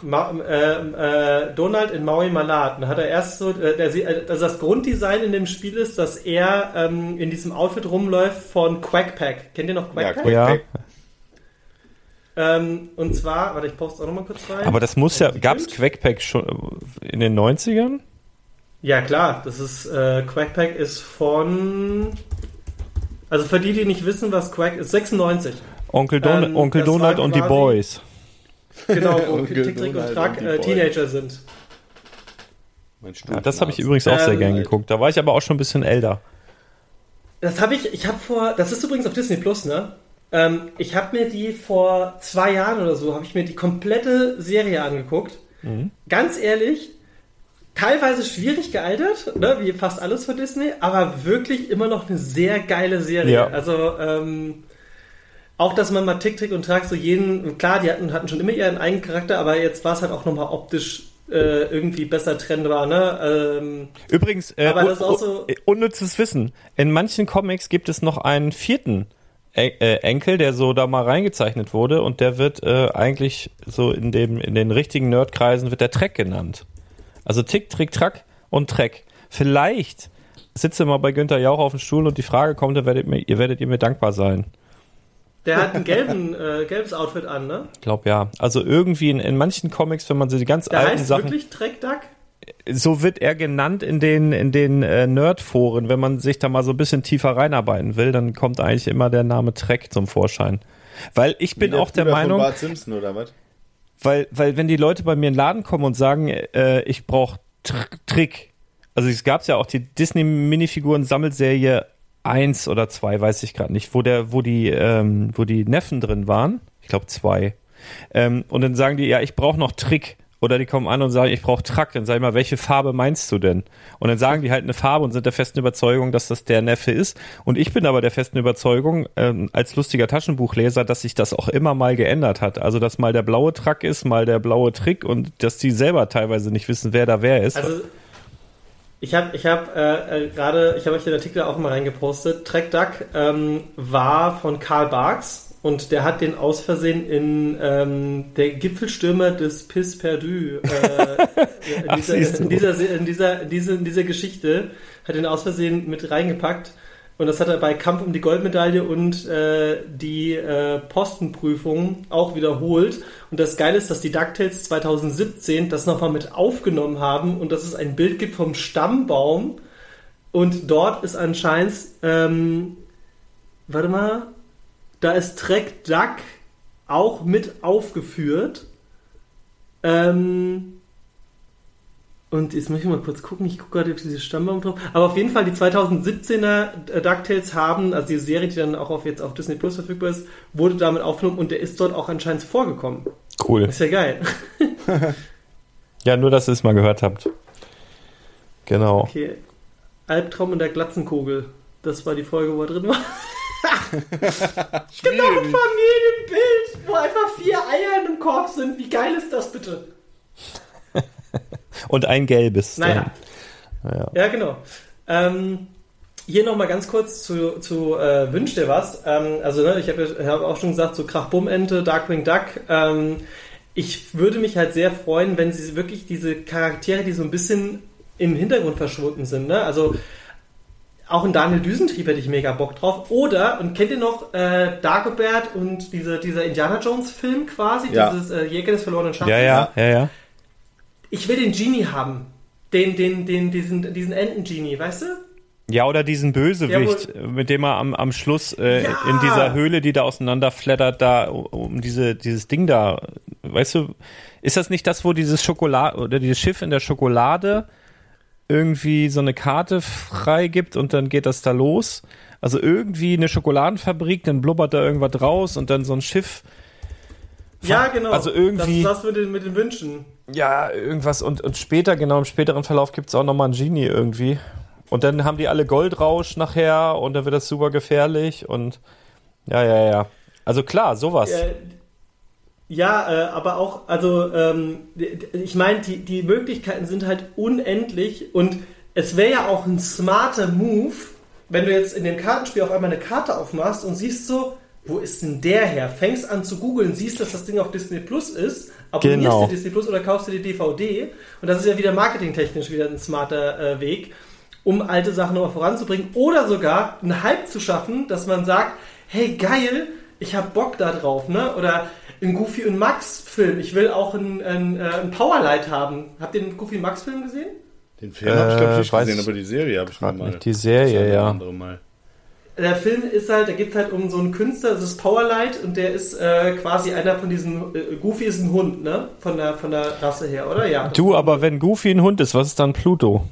Ma ähm, äh, Donald in Maui Malat. Da hat er erst so, äh, der, äh, also das Grunddesign in dem Spiel ist, dass er ähm, in diesem Outfit rumläuft von Quackpack. Kennt ihr noch Ja, Quackpack? Quack- Ja. Ähm, und zwar, warte, ich poste auch nochmal kurz rein. Aber das muss ja. Eine Gab's Sekunde. Quackpack schon in den 90ern? Ja, klar, das ist, äh, Quackpack ist von, also für die, die nicht wissen, was Quack ist, 96. Onkel, Don Ähm, Onkel Donald und die Boys. Genau, wo [laughs] Tick, Trick und Donald Track äh. Teenager sind. Ja, das habe ich übrigens auch sehr Ähm, gern geguckt. Da war ich aber auch schon ein bisschen älter. Das habe ich, ich habe vor, das ist übrigens auf Disney Plus, ne? Ähm, ich habe mir die vor zwei Jahren oder so, habe ich mir die komplette Serie angeguckt. Ganz ehrlich, teilweise schwierig gealtert, ne? wie fast alles für Disney, aber wirklich immer noch eine sehr geile Serie. Ja. Also, ähm, auch, dass man mal Tick, Trick und Track so jeden, klar, die hatten, hatten schon immer ihren eigenen Charakter, aber jetzt war es halt auch nochmal optisch äh, irgendwie besser trennbar, ne? Ähm, Übrigens, äh, Aber das un- auch so- un- unnützes Wissen. In manchen Comics gibt es noch einen vierten E- äh, Enkel, der so da mal reingezeichnet wurde und der wird äh, eigentlich so in dem in den richtigen Nerdkreisen wird der Trek genannt. Also Tick, Trick, Track und Trek. Vielleicht sitze mal bei Günther Jauch auf dem Stuhl und die Frage kommt, dann werdet mir, ihr werdet ihr mir dankbar sein. Der hat ein gelben, äh, gelbes Outfit an, ne? Ich glaube ja. Also irgendwie in, in manchen Comics, wenn man so die ganz Der alten heißt Sachen wirklich Track Duck? so wird er genannt in den, in den äh, Nerdforen. Wenn man sich da mal so ein bisschen tiefer reinarbeiten will, dann kommt eigentlich immer der Name Trek zum Vorschein. Weil ich bin Wie auch der Bruder von Meinung, Bart Simpson oder was? weil, weil wenn die Leute bei mir in den Laden kommen und sagen, äh, ich brauche Tr Trick, also es gab ja auch die Disney-Minifiguren-Sammelserie 1 oder 2, weiß ich gerade nicht, wo der, wo die, ähm, wo die Neffen drin waren. Ich glaube zwei. Ähm, und dann sagen die, ja, ich brauche noch Trick. Oder die kommen an und sagen, ich brauche Track. Dann sag ich mal, welche Farbe meinst du denn? Und dann sagen die halt eine Farbe und sind der festen Überzeugung, dass das der Neffe ist. Und ich bin aber der festen Überzeugung, ähm, als lustiger Taschenbuchleser, dass sich das auch immer mal geändert hat. Also, dass mal der blaue Track ist, mal der blaue Trick und dass die selber teilweise nicht wissen, wer da wer ist. Also, ich habe ich hab, äh, äh, gerade, ich habe euch den Artikel auch mal reingepostet. Track Duck ähm, war von Karl Barks und der hat den aus Versehen in ähm, der Gipfelstürmer des Piss Perdu äh, [laughs] in, Ach, dieser, in, dieser, in, dieser, in dieser Geschichte hat den aus Versehen mit reingepackt. Und das hat er bei Kampf um die Goldmedaille und äh, die äh, Postenprüfung auch wiederholt. Und das Geile ist, dass die DuckTales 2017 das nochmal mit aufgenommen haben und dass es ein Bild gibt vom Stammbaum. Und dort ist anscheinend, ähm, warte mal, da ist Trek Duck auch mit aufgeführt. Ähm, und jetzt muss ich mal kurz gucken, ich gucke gerade auf diese Stammbaum drauf. Aber auf jeden Fall, die 2017er äh, DuckTales haben, also die Serie, die dann auch auf, jetzt auf Disney Plus verfügbar ist, wurde damit aufgenommen und der ist dort auch anscheinend vorgekommen. Cool. Ist ja geil. [laughs] Ja, nur, dass ihr es mal gehört habt. Genau. Okay. Albtraum und der Glatzenkogel. Das war die Folge, wo er drin war. [laughs] genau, Familienbild, wo einfach vier Eier in einem Korb sind. Wie geil ist das bitte? [laughs] Und ein gelbes. Naja. dann. Ja. Ja, genau. Ähm, hier nochmal ganz kurz zu, zu äh, Wünsch dir was. Ähm, also, ne, ich habe ja, hab auch schon gesagt, so Krachbummente, Darkwing Duck. Ähm, ich würde mich halt sehr freuen, wenn sie wirklich diese Charaktere, die so ein bisschen im Hintergrund verschwunden sind, ne? Also auch in Daniel Düsentrieb hätte ich mega Bock drauf. Oder, und kennt ihr noch äh, Dagobert und diese, dieser Indiana Jones Film quasi, Ja. dieses äh, Jäger des verlorenen Schatzes? ja, ja, ja, ja. Ich will den Genie haben. Den, den, den, diesen, diesen Enten-Genie, weißt du? Ja, oder diesen Bösewicht, mit dem er am, am Schluss äh, Ja. in dieser Höhle, die da auseinanderflattert, da um diese, dieses Ding da, weißt du, ist das nicht das, wo dieses Schokolade oder dieses Schiff in der Schokolade irgendwie so eine Karte freigibt und dann geht das da los? Also irgendwie eine Schokoladenfabrik, dann blubbert da irgendwas raus und dann so ein Schiff. Ja, genau. Also irgendwie- Das, das mit, den, mit den Wünschen. Ja, irgendwas und, und später, genau im späteren Verlauf gibt es auch nochmal einen Genie irgendwie. Und dann haben die alle Goldrausch nachher und dann wird das super gefährlich und ja, ja, ja. Also klar, sowas. Äh, ja, äh, aber auch, also ähm, ich meine, die, die Möglichkeiten sind halt unendlich und es wäre ja auch ein smarter Move, wenn du jetzt in dem Kartenspiel auf einmal eine Karte aufmachst und siehst so, wo ist denn der her? Fängst an zu googeln, siehst, dass das Ding auf Disney Plus ist, abonnierst Genau. dir Disney Plus oder kaufst dir die DVD und das ist ja wieder marketingtechnisch wieder ein smarter äh, Weg, um alte Sachen nochmal voranzubringen oder sogar einen Hype zu schaffen, dass man sagt, hey geil, ich hab Bock da drauf, ne? Oder ein Goofy und Max Film, ich will auch ein, ein, äh, ein Powerlight haben. Habt ihr den Goofy und Max Film gesehen? Den Film habe ich glaube ich Äh, nicht weiß gesehen, aber die Serie habe ich mal. nicht. Die Serie, ja. Andere mal. Der Film ist halt, da geht es halt um so einen Künstler, das ist Powerlight und der ist äh, quasi einer von diesen, äh, Goofy ist ein Hund, ne? Von der, von der Rasse her, oder? Ja. Du, aber wenn Goofy ein Hund ist, was ist dann Pluto?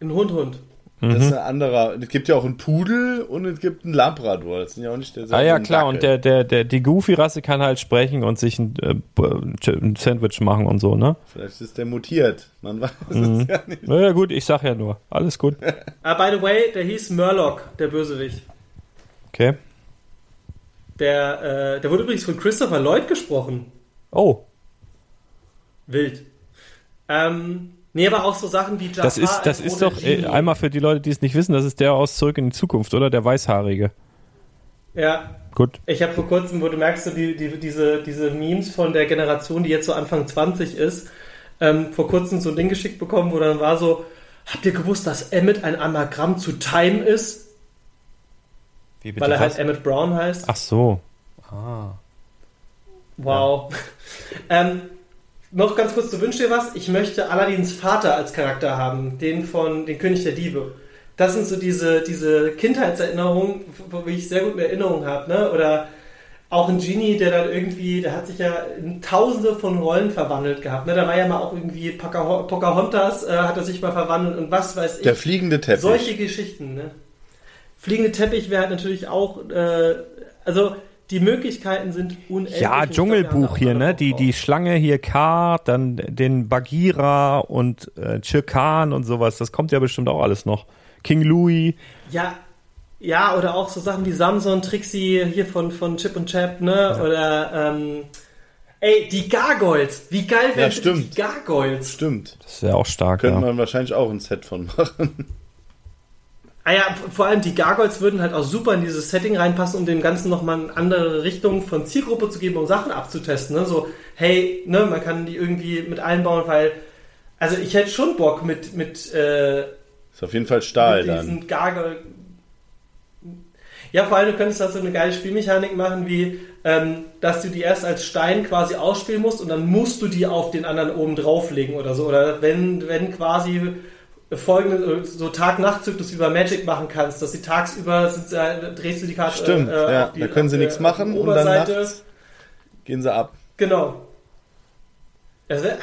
Ein Hund-Hund. Das Mhm. ist ein anderer. Es gibt ja auch einen Pudel und es gibt einen Labrador. Das sind ja auch nicht derselbe. Ah ja, klar, Dackel. und der, der, der, die Goofy-Rasse kann halt sprechen und sich ein, äh, ein Sandwich machen und so, ne? Vielleicht ist der mutiert. Man weiß Mhm. es ja nicht. Na ja, gut, ich sag ja nur. Alles gut. [laughs] Ah, by the way, der hieß Murloc, der Bösewicht. Okay. Der, äh, der wurde übrigens von Christopher Lloyd gesprochen. Oh, Wild. Ähm, nee, aber auch so Sachen wie Jafar das ist, das ist doch, Genie. einmal für die Leute, die es nicht wissen, das ist der aus Zurück in die Zukunft, oder? Der Weißhaarige. Ja, Gut. ich habe vor kurzem, wo du merkst, so die, die, diese, diese Memes von der Generation, die jetzt so Anfang 20 ist, ähm, vor kurzem so ein Ding geschickt bekommen, wo dann war so, habt ihr gewusst, dass Emmett ein Anagramm zu Time ist? Wie bitte Weil er was? halt Emmett Brown heißt. Ach so. Wow. [laughs] ähm, noch ganz kurz zu Wünsch dir was. Ich möchte Aladdins Vater als Charakter haben, den von den König der Diebe. Das sind so diese, diese Kindheitserinnerungen, wo ich sehr gut eine Erinnerung habe, ne? Oder auch ein Genie, der dann irgendwie, der hat sich ja in tausende von Rollen verwandelt gehabt. Ne? Da war ja mal auch irgendwie Pocaho- Pocahontas, äh, hat er sich mal verwandelt und was weiß ich. Der fliegende Teppich. Solche Geschichten, ne? Fliegende Teppich wäre halt natürlich auch, äh, also die Möglichkeiten sind unendlich. Ja, Dschungelbuch hier, ne? Die, die Schlange hier K, dann den Bagheera und äh, Chirkan und sowas. Das kommt ja bestimmt auch alles noch. King Louis. Ja, ja, oder auch so Sachen wie Samson, Trixie hier von, von Chip und Chap, ne? Oder, ähm, ey, die Gargoyles. Wie geil wären Ja, stimmt. die Gargoyles? Stimmt. Das ja auch stark, Könnte ja. man wahrscheinlich auch ein Set von machen. Ah ja, vor allem die Gargoyles würden halt auch super in dieses Setting reinpassen, um dem Ganzen nochmal eine andere Richtung von Zielgruppe zu geben, um Sachen abzutesten. Ne? So, hey, ne, man kann die irgendwie mit einbauen, weil, also ich hätte schon Bock mit, mit, äh, Ist auf jeden Fall Stahl mit dann. diesen Gargoyle. Ja, vor allem, du könntest da so eine geile Spielmechanik machen, wie, ähm, dass du die erst als Stein quasi ausspielen musst und dann musst du die auf den anderen oben drauflegen oder so. Oder wenn, wenn quasi folgende, so Tag-Nacht-Zyklus über Magic machen kannst, dass sie tagsüber sind, äh, drehst du die Karte Stimmt, äh, ja, auf die, da können sie nichts machen und dann Oberseite. nachts gehen sie ab. Genau. Also, ah,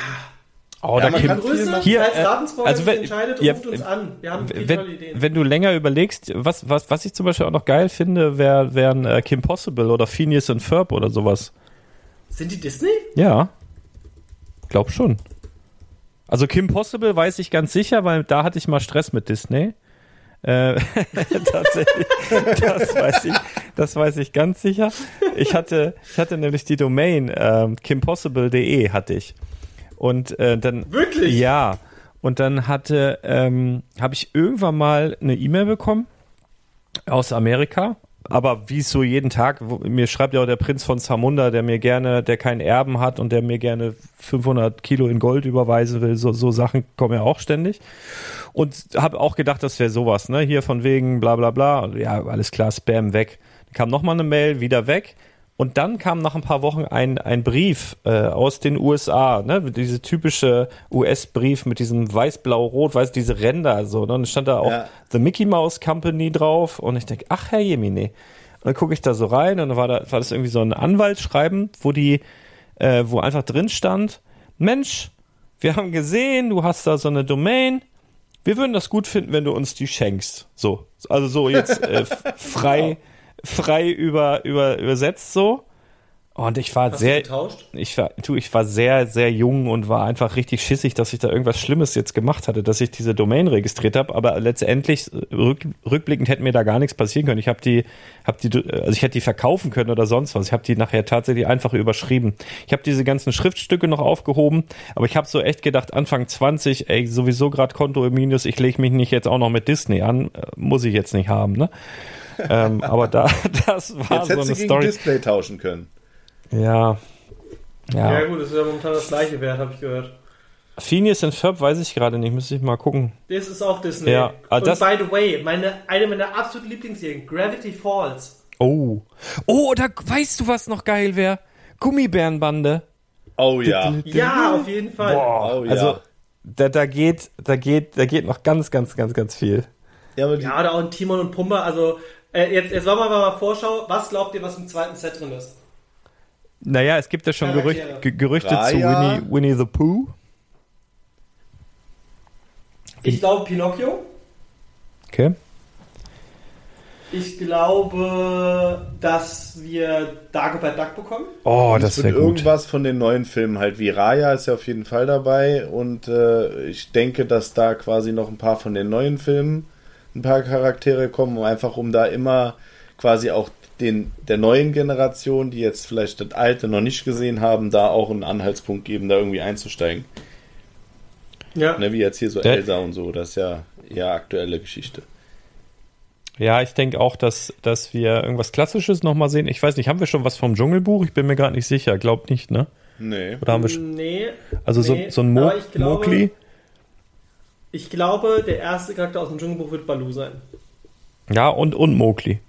Oh, Ja, da kann viel Grüße, machen. Hier, äh, also wenn- entscheidet, ja, ruft uns an. Wir haben viele wenn, wenn du länger überlegst, was, was, was ich zum Beispiel auch noch geil finde, wär, wären äh, Kim Possible oder Phineas and Ferb oder sowas. Sind die Disney? Ja. Glaub schon. Also Kim Possible weiß ich ganz sicher, weil da hatte ich mal Stress mit Disney. Äh, [laughs] tatsächlich, das weiß ich, das weiß ich ganz sicher. Ich hatte, ich hatte nämlich die Domain ähm, kimpossible.de hatte ich und äh, dann Wirklich? ja und dann hatte ähm, habe ich irgendwann mal eine E-Mail bekommen aus Amerika. Aber wie es so jeden Tag, mir schreibt ja auch der Prinz von Zamunda, der mir gerne, der keinen Erben hat und der mir gerne 500 Kilo in Gold überweisen will, so, so Sachen kommen ja auch ständig. Und habe auch gedacht, das wäre sowas, ne? Hier von wegen bla bla bla. Ja, alles klar, Spam weg. Kam nochmal eine Mail, wieder weg. Und dann kam nach ein paar Wochen ein, ein Brief äh, aus den USA, ne? Diese typische US-Brief mit diesem weiß-blau-rot, weiß diese Ränder so. Ne? Und dann stand da auch Ja. The Mickey Mouse Company drauf. Und ich denke, ach Herr Jemine. Und dann gucke ich da so rein und dann war, da, war das irgendwie so ein Anwaltsschreiben, wo die, äh, wo einfach drin stand, Mensch, wir haben gesehen, du hast da so eine Domain. Wir würden das gut finden, wenn du uns die schenkst. So, also so jetzt äh, [laughs] frei, frei über, über, übersetzt so. Und ich war Hast sehr, ich war, du, ich war sehr, sehr jung und war einfach richtig schissig, dass ich da irgendwas Schlimmes jetzt gemacht hatte, dass ich diese Domain registriert habe. Aber letztendlich äh, rück, rückblickend hätte mir da gar nichts passieren können. Ich habe die, habe die, also ich hätte die verkaufen können oder sonst was. Ich habe die nachher tatsächlich einfach überschrieben. Ich habe diese ganzen Schriftstücke noch aufgehoben, aber ich habe so echt gedacht, Anfang 20, ey, sowieso gerade Konto im Minus. Ich lege mich nicht jetzt auch noch mit Disney an, äh, muss ich jetzt nicht haben, ne? Ähm, aber da, [laughs] das war Jetzt so eine du gegen Story. Display tauschen können. Ja. Ja. Ja. gut, das ist ja momentan das gleiche wert, habe ich gehört. Phineas and Ferb weiß ich gerade nicht, müsste ich mal gucken. Das ist auch Disney. Ja, ah, Und das- by the way, meine, eine meiner absoluten Lieblingsserien, Gravity Falls. Oh. Oh, da weißt du, was noch geil wäre? Gummibärenbande. Oh ja. Ja, auf jeden Fall. Boah, Oh ja. also da, da geht, da geht, da geht noch ganz, ganz, ganz, ganz viel. Ja, aber die, Ja, oder auch ein Timon und Pumba. Also, äh, jetzt, jetzt machen wir mal Vorschau. Was glaubt ihr, was im zweiten Set drin ist? Naja, es gibt ja schon Gerücht, Gerüchte zu Raya. Winnie, Winnie the Pooh. Ich glaube Pinocchio. Okay. Ich glaube, dass wir Dagobert Duck bekommen. Oh, das wäre gut. irgendwas von den neuen Filmen halt wie Raya ist ja auf jeden Fall dabei und äh, ich denke, dass da quasi noch ein paar von den neuen Filmen ein paar Charaktere kommen, einfach um da immer quasi auch den der neuen Generation, die jetzt vielleicht das alte noch nicht gesehen haben, da auch einen Anhaltspunkt geben, da irgendwie einzusteigen. Ja. Ne, wie jetzt hier so Der- Elsa und so, das ist ja eher aktuelle Geschichte. Ja, ich denke auch, dass, dass wir irgendwas Klassisches nochmal sehen. Ich weiß nicht, haben wir schon was vom Dschungelbuch? Ich bin mir gerade nicht sicher. Glaub nicht, ne? Nee. Oder haben wir schon, Nee. also nee, so, so ein Mo glaube- Mowgli? Ich glaube, der erste Charakter aus dem Dschungelbuch wird Baloo sein. Ja, und, und Mowgli.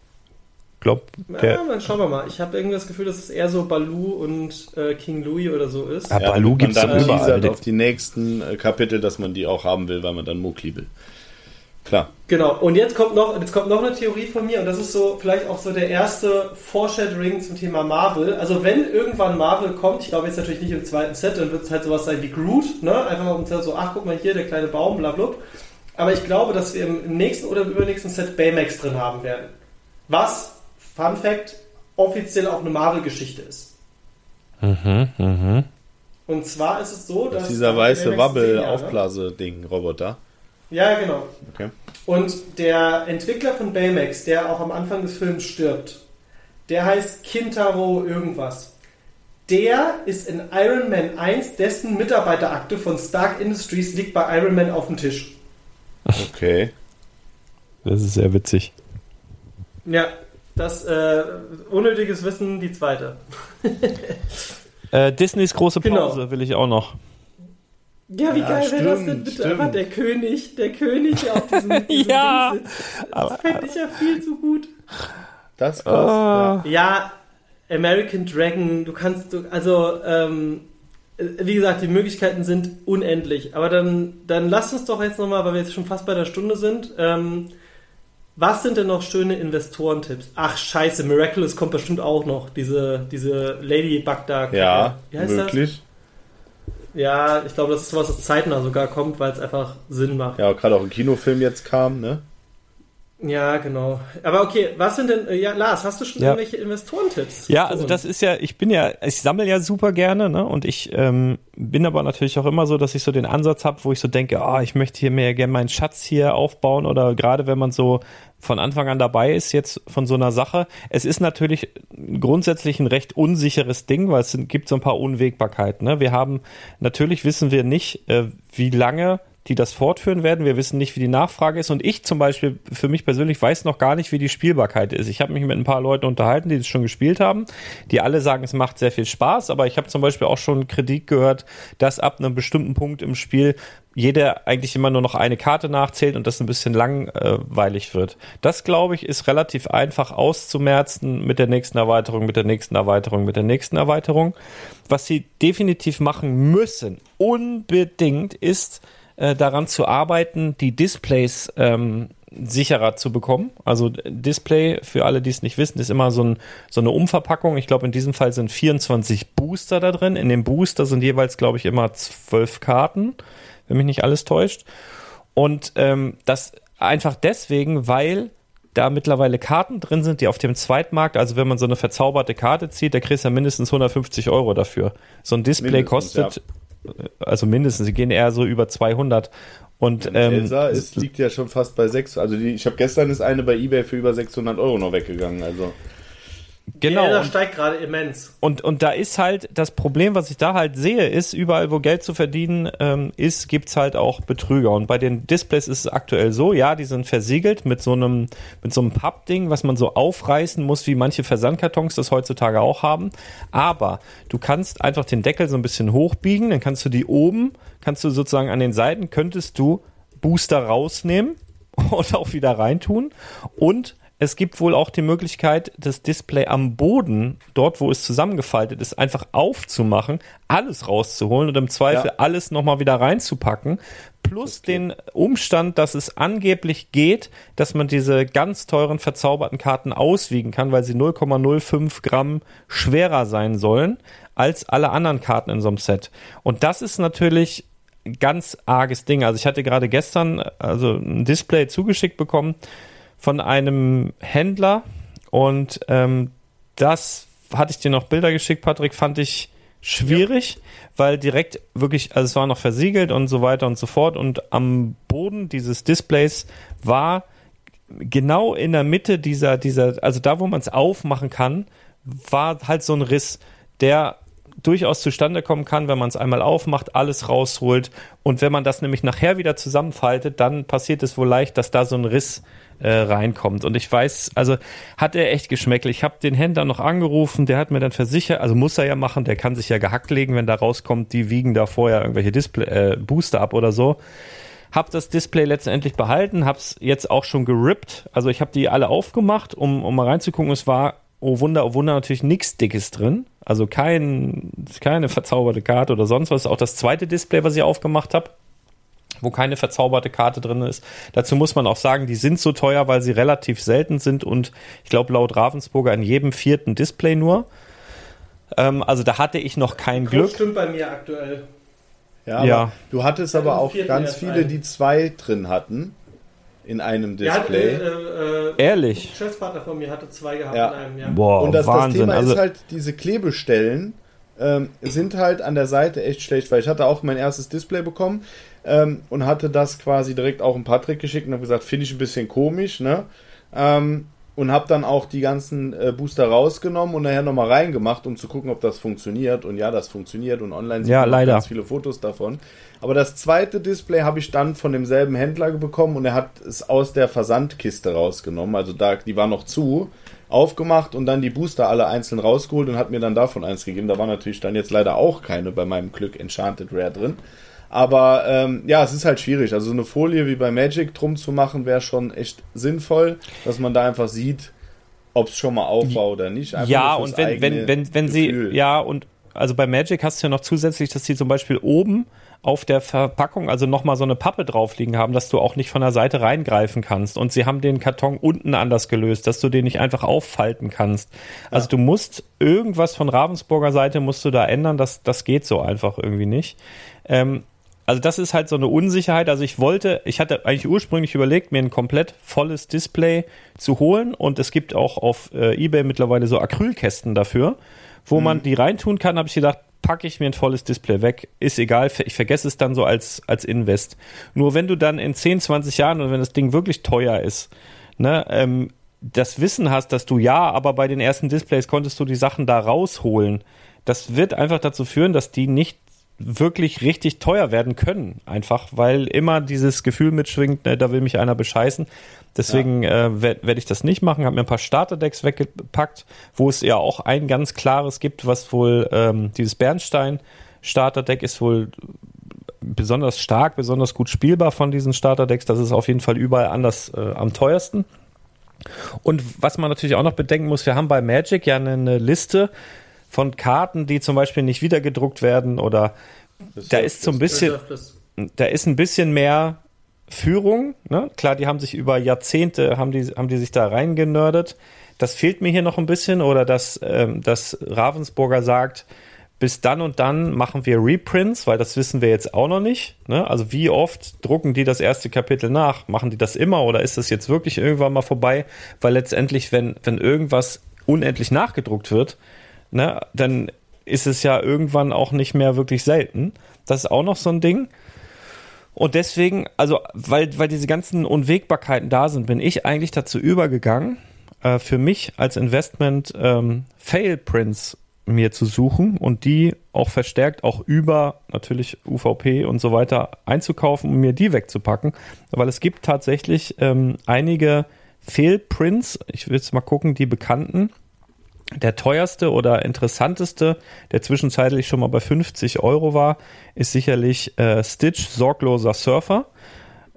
Glaub, Ja, der, dann schauen wir mal. Ich habe irgendwie das Gefühl, dass es eher so Baloo und äh, King Louis oder so ist. Ja, Ja, Baloo man gibt's dann überall. teasert auf die nächsten äh, Kapitel, dass man die auch haben will, weil man dann Mokli will. Klar. Genau. Und jetzt kommt noch, jetzt kommt noch eine Theorie von mir und das ist so vielleicht auch so der erste Foreshadowing zum Thema Marvel. Also wenn irgendwann Marvel kommt, ich glaube jetzt natürlich nicht im zweiten Set, dann wird es halt sowas sein wie Groot, ne? Einfach mal um zu so, ach guck mal hier, der kleine Baum, bla bla. Aber ich glaube, dass wir im, nächsten oder im übernächsten Set Baymax drin haben werden. Was, Fun Fact, offiziell auch eine Marvel-Geschichte ist. Mhm, mhm. Und zwar ist es so, Das dass. ist dieser weiße Jahre- Wabbel-Aufblase-Ding-Roboter. Ja, genau. Okay. Und der Entwickler von Baymax, der auch am Anfang des Films stirbt, der heißt Kintaro irgendwas. Der ist in Iron Man 1, dessen Mitarbeiterakte von Stark Industries liegt bei Iron Man auf dem Tisch. Okay. Das ist sehr witzig. Ja, das äh, unnötiges Wissen, die zweite. Äh, Disneys große Genau. Pause will ich auch noch. Ja, wie Ja, geil wäre das denn bitte? stimmt. Einfach der König, der König, der auf diesem, [laughs] diesem Ja. Ding sitzt. Das fände ich ja viel zu gut. Das kostet, Ah. ja. Ja, American Dragon, du kannst, du, also, ähm, wie gesagt, die Möglichkeiten sind unendlich. Aber dann, dann lass uns doch jetzt nochmal, weil wir jetzt schon fast bei der Stunde sind, ähm, was sind denn noch schöne Investorentipps? Ach, scheiße, Miraculous kommt bestimmt auch noch. Diese, diese Ladybug da. Ja, Wie heißt möglich. das? Ja, ich glaube, das ist was, das zeitnah sogar kommt, weil es einfach Sinn macht. Ja, gerade auch ein Kinofilm jetzt kam, ne? Ja, genau. Aber okay, was sind denn, äh, ja, Lars, hast du schon Ja. irgendwelche Investorentipps? Ja, also das ist ja, ich bin ja, ich sammle ja super gerne, ne? Und ich ähm, bin aber natürlich auch immer so, dass ich so den Ansatz habe, wo ich so denke, ah, ich möchte hier mehr gerne meinen Schatz hier aufbauen oder gerade wenn man so von Anfang an dabei ist jetzt von so einer Sache. Es ist natürlich grundsätzlich ein recht unsicheres Ding, weil es gibt so ein paar Unwägbarkeiten. Ne? Wir haben, natürlich wissen wir nicht, äh, wie lange die das fortführen werden. Wir wissen nicht, wie die Nachfrage ist. Und ich zum Beispiel, für mich persönlich, weiß noch gar nicht, wie die Spielbarkeit ist. Ich habe mich mit ein paar Leuten unterhalten, die das schon gespielt haben, die alle sagen, es macht sehr viel Spaß. Aber ich habe zum Beispiel auch schon Kritik gehört, dass ab einem bestimmten Punkt im Spiel jeder eigentlich immer nur noch eine Karte nachzählt und das ein bisschen langweilig wird. Das, glaube ich, ist relativ einfach auszumerzen mit der nächsten Erweiterung, mit der nächsten Erweiterung, mit der nächsten Erweiterung. Was sie definitiv machen müssen, unbedingt, ist äh, daran zu arbeiten, die Displays ähm, sicherer zu bekommen. Also Display, für alle, die es nicht wissen, ist immer so, ein, so eine Umverpackung. Ich glaube, in diesem Fall sind 24 Booster da drin. In dem Booster sind jeweils, glaube ich, immer zwölf Karten, wenn mich nicht alles täuscht. Und ähm, das einfach deswegen, weil da mittlerweile Karten drin sind, die auf dem Zweitmarkt, also wenn man so eine verzauberte Karte zieht, da kriegst du ja mindestens 150 Euro dafür. So ein Display Mindestens, kostet, also mindestens, sie gehen eher so über 200. Und ähm, Elsa ist, liegt ja schon fast bei 6. Also die, ich habe gestern ist eine bei eBay für über 600 Euro noch weggegangen. Also genau. Das und- steigt gerade immens. Und, und da ist halt das Problem, was ich da halt sehe, ist, überall, wo Geld zu verdienen ähm, ist, gibt's halt auch Betrüger. Und bei den Displays ist es aktuell so, ja, die sind versiegelt mit so einem, mit so einem Pappding, was man so aufreißen muss, wie manche Versandkartons das heutzutage auch haben. Aber du kannst einfach den Deckel so ein bisschen hochbiegen, dann kannst du die oben, kannst du sozusagen an den Seiten, könntest du Booster rausnehmen [laughs] und auch wieder reintun. Und es gibt wohl auch die Möglichkeit, das Display am Boden, dort wo es zusammengefaltet ist, einfach aufzumachen, alles rauszuholen und im Zweifel Ja. alles nochmal wieder reinzupacken. Plus den Umstand, dass es angeblich geht, dass man diese ganz teuren verzauberten Karten auswiegen kann, weil sie 0,05 Gramm schwerer sein sollen als alle anderen Karten in so einem Set. Und das ist natürlich ein ganz arges Ding. Also ich hatte gerade gestern also ein Display zugeschickt bekommen von einem Händler und ähm, das hatte ich dir noch Bilder geschickt, Patrick, fand ich schwierig, weil direkt wirklich, also es war noch versiegelt und so weiter und so fort und am Boden dieses Displays war genau in der Mitte dieser, dieser, also da, wo man es aufmachen kann, war halt so ein Riss, der durchaus zustande kommen kann, wenn man es einmal aufmacht, alles rausholt und wenn man das nämlich nachher wieder zusammenfaltet, dann passiert es wohl leicht, dass da so ein Riss äh, reinkommt. Und ich weiß, also hat er echt geschmeckt. Ich habe den Händler noch angerufen, der hat mir dann versichert, also muss er ja machen, der kann sich ja gehackt legen, wenn da rauskommt, die wiegen da vorher irgendwelche Display, äh, Booster ab oder so. Hab das Display letztendlich behalten, hab's jetzt auch schon gerippt. Also ich habe die alle aufgemacht, um, um mal reinzugucken. Es war, oh Wunder, oh Wunder, natürlich nichts Dickes drin. Also kein, keine verzauberte Karte oder sonst was. Auch das zweite Display, was ich aufgemacht habe, wo keine verzauberte Karte drin ist. Dazu muss man auch sagen, die sind so teuer, weil sie relativ selten sind und ich glaube laut Ravensburger in jedem vierten Display nur. Ähm, also da hatte ich noch kein Das Glück. stimmt bei mir aktuell. Ja, Ja. du hattest aber auch ganz viele, ein. die zwei drin hatten in einem Ja, Display. äh, äh, Ehrlich? Ein Geschäftspartner von mir hatte zwei gehabt Ja. in einem, ja. Boah, Und das, das Wahnsinn. Thema also, ist halt, diese Klebestellen ähm, sind halt an der Seite echt schlecht, weil ich hatte auch mein erstes Display bekommen ähm, und hatte das quasi direkt auch in Patrick geschickt und habe gesagt, finde ich ein bisschen komisch, ne? Ähm, und habe dann auch die ganzen äh, Booster rausgenommen und nachher nochmal reingemacht, um zu gucken, ob das funktioniert. Und ja, das funktioniert und online sieht Ja, leider. ganz viele Fotos davon. Aber das zweite Display habe ich dann von demselben Händler bekommen und er hat es aus der Versandkiste rausgenommen. Also da, die war noch zu, aufgemacht und dann die Booster alle einzeln rausgeholt und hat mir dann davon eins gegeben. Da war natürlich dann jetzt leider auch keine bei meinem Glück Enchanted Rare drin. Aber ähm, ja, es ist halt schwierig. Also so eine Folie wie bei Magic drum zu machen, wäre schon echt sinnvoll, dass man da einfach sieht, ob es schon mal auf war oder nicht. Einfach ja, und wenn, wenn, wenn, wenn sie, ja, und also bei Magic hast du ja noch zusätzlich, dass sie zum Beispiel oben auf der Verpackung also nochmal so eine Pappe drauf liegen haben, dass du auch nicht von der Seite reingreifen kannst. Und sie haben den Karton unten anders gelöst, dass du den nicht einfach auffalten kannst. Also du musst irgendwas von Ravensburger Seite musst du da ändern, das, das geht so einfach irgendwie nicht. Ähm, also das ist halt so eine Unsicherheit. Also ich wollte, ich hatte eigentlich ursprünglich überlegt, mir ein komplett volles Display zu holen und es gibt auch auf äh, eBay mittlerweile so Acrylkästen dafür, wo man die reintun kann. Habe ich gedacht, packe ich mir ein volles Display weg, ist egal, ich vergesse es dann so als als Invest. Nur wenn du dann in 10, 20 Jahren oder wenn das Ding wirklich teuer ist, ne, ähm, das Wissen hast, dass du ja, aber bei den ersten Displays konntest du die Sachen da rausholen. Das wird einfach dazu führen, dass die nicht wirklich richtig teuer werden können. Einfach, weil immer dieses Gefühl mitschwingt, ne, da will mich einer bescheißen. Deswegen äh, werde werd ich das nicht machen. Habe mir ein paar Starterdecks weggepackt, wo es ja auch ein ganz klares gibt, was wohl ähm, dieses Bernstein Starterdeck ist wohl besonders stark, besonders gut spielbar von diesen Starterdecks. Das ist auf jeden Fall überall anders äh, am teuersten. Und was man natürlich auch noch bedenken muss, wir haben bei Magic ja eine, eine Liste von Karten, die zum Beispiel nicht wieder gedruckt werden oder da ist so ein bisschen, Das- da ist ein bisschen mehr Führung. Ne? Klar, die haben sich über Jahrzehnte, haben die, haben die sich da reingenördet. Das fehlt mir hier noch ein bisschen oder dass, ähm, dass Ravensburger sagt, bis dann und dann machen wir Reprints, weil das wissen wir jetzt auch noch nicht. Ne? Also wie oft drucken die das erste Kapitel nach? Machen die das immer oder ist das jetzt wirklich irgendwann mal vorbei? Weil letztendlich, wenn, wenn irgendwas unendlich nachgedruckt wird, ne, dann ist es ja irgendwann auch nicht mehr wirklich selten. Das ist auch noch so ein Ding. Und deswegen, also weil, weil diese ganzen Unwägbarkeiten da sind, bin ich eigentlich dazu übergegangen, äh, für mich als Investment ähm, Fail-Prints mir zu suchen und die auch verstärkt auch über natürlich UVP und so weiter einzukaufen und mir die wegzupacken, weil es gibt tatsächlich ähm, einige Fail-Prints, ich will jetzt mal gucken, die bekannten, der teuerste oder interessanteste, der zwischenzeitlich schon mal bei 50 Euro war, ist sicherlich äh, Stitch Sorgloser Surfer.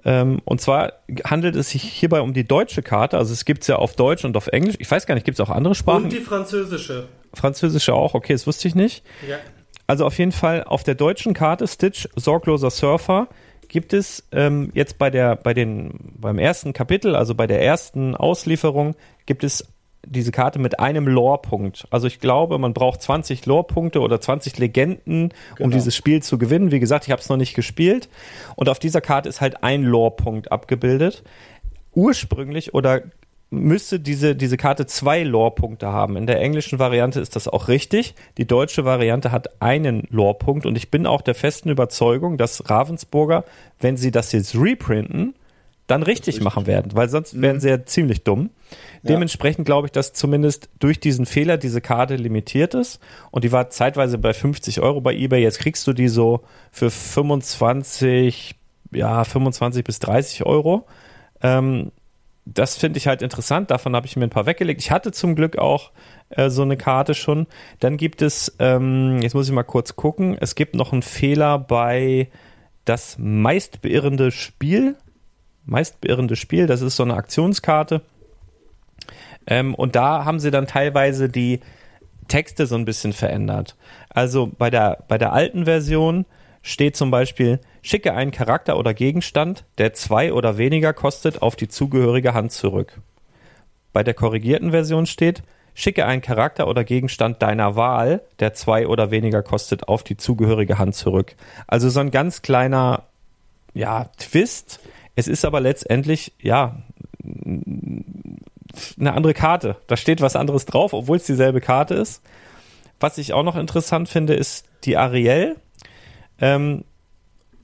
Ähm, und zwar handelt es sich hierbei um die deutsche Karte. Also es gibt es ja auf Deutsch und auf Englisch. Ich weiß gar nicht, gibt es auch andere Sprachen? Und die französische. Französische auch, okay, das wusste ich nicht. Ja. Also auf jeden Fall auf der deutschen Karte Stitch Sorgloser Surfer gibt es ähm, jetzt bei der bei den beim ersten Kapitel, also bei der ersten Auslieferung, gibt es diese Karte mit einem Lore-Punkt. Also ich glaube, man braucht 20 Lore-Punkte oder 20 Legenden, um Genau. dieses Spiel zu gewinnen. Wie gesagt, ich habe es noch nicht gespielt. Und auf dieser Karte ist halt ein Lore-Punkt abgebildet. Ursprünglich oder müsste diese, diese Karte zwei Lore-Punkte haben. In der englischen Variante ist das auch richtig. Die deutsche Variante hat einen Lore-Punkt und ich bin auch der festen Überzeugung, dass Ravensburger, wenn sie das jetzt reprinten, dann richtig, machen werden, weil sonst wären sie ja ziemlich dumm. Dementsprechend glaube ich, dass zumindest durch diesen Fehler diese Karte limitiert ist und die war zeitweise bei 50 Euro bei eBay. Jetzt kriegst du die so für 25, ja, 25 bis 30 Euro. Ähm, das finde ich halt interessant. Davon habe ich mir ein paar weggelegt. Ich hatte zum Glück auch äh, so eine Karte schon. Dann gibt es, ähm, jetzt muss ich mal kurz gucken, es gibt noch einen Fehler bei das meist beirrende Spiel. Meist beirrende Spiel, das ist so eine Aktionskarte. Ähm, und da haben sie dann teilweise die Texte so ein bisschen verändert. Also bei der, bei der alten Version steht zum Beispiel, schicke einen Charakter oder Gegenstand, der zwei oder weniger kostet, auf die zugehörige Hand zurück. Bei der korrigierten Version steht, schicke einen Charakter oder Gegenstand deiner Wahl, der zwei oder weniger kostet, auf die zugehörige Hand zurück. Also so ein ganz kleiner, ja, Twist. Es ist aber letztendlich, ja, eine andere Karte. Da steht was anderes drauf, obwohl es dieselbe Karte ist. Was ich auch noch interessant finde, ist die Ariel. Ähm,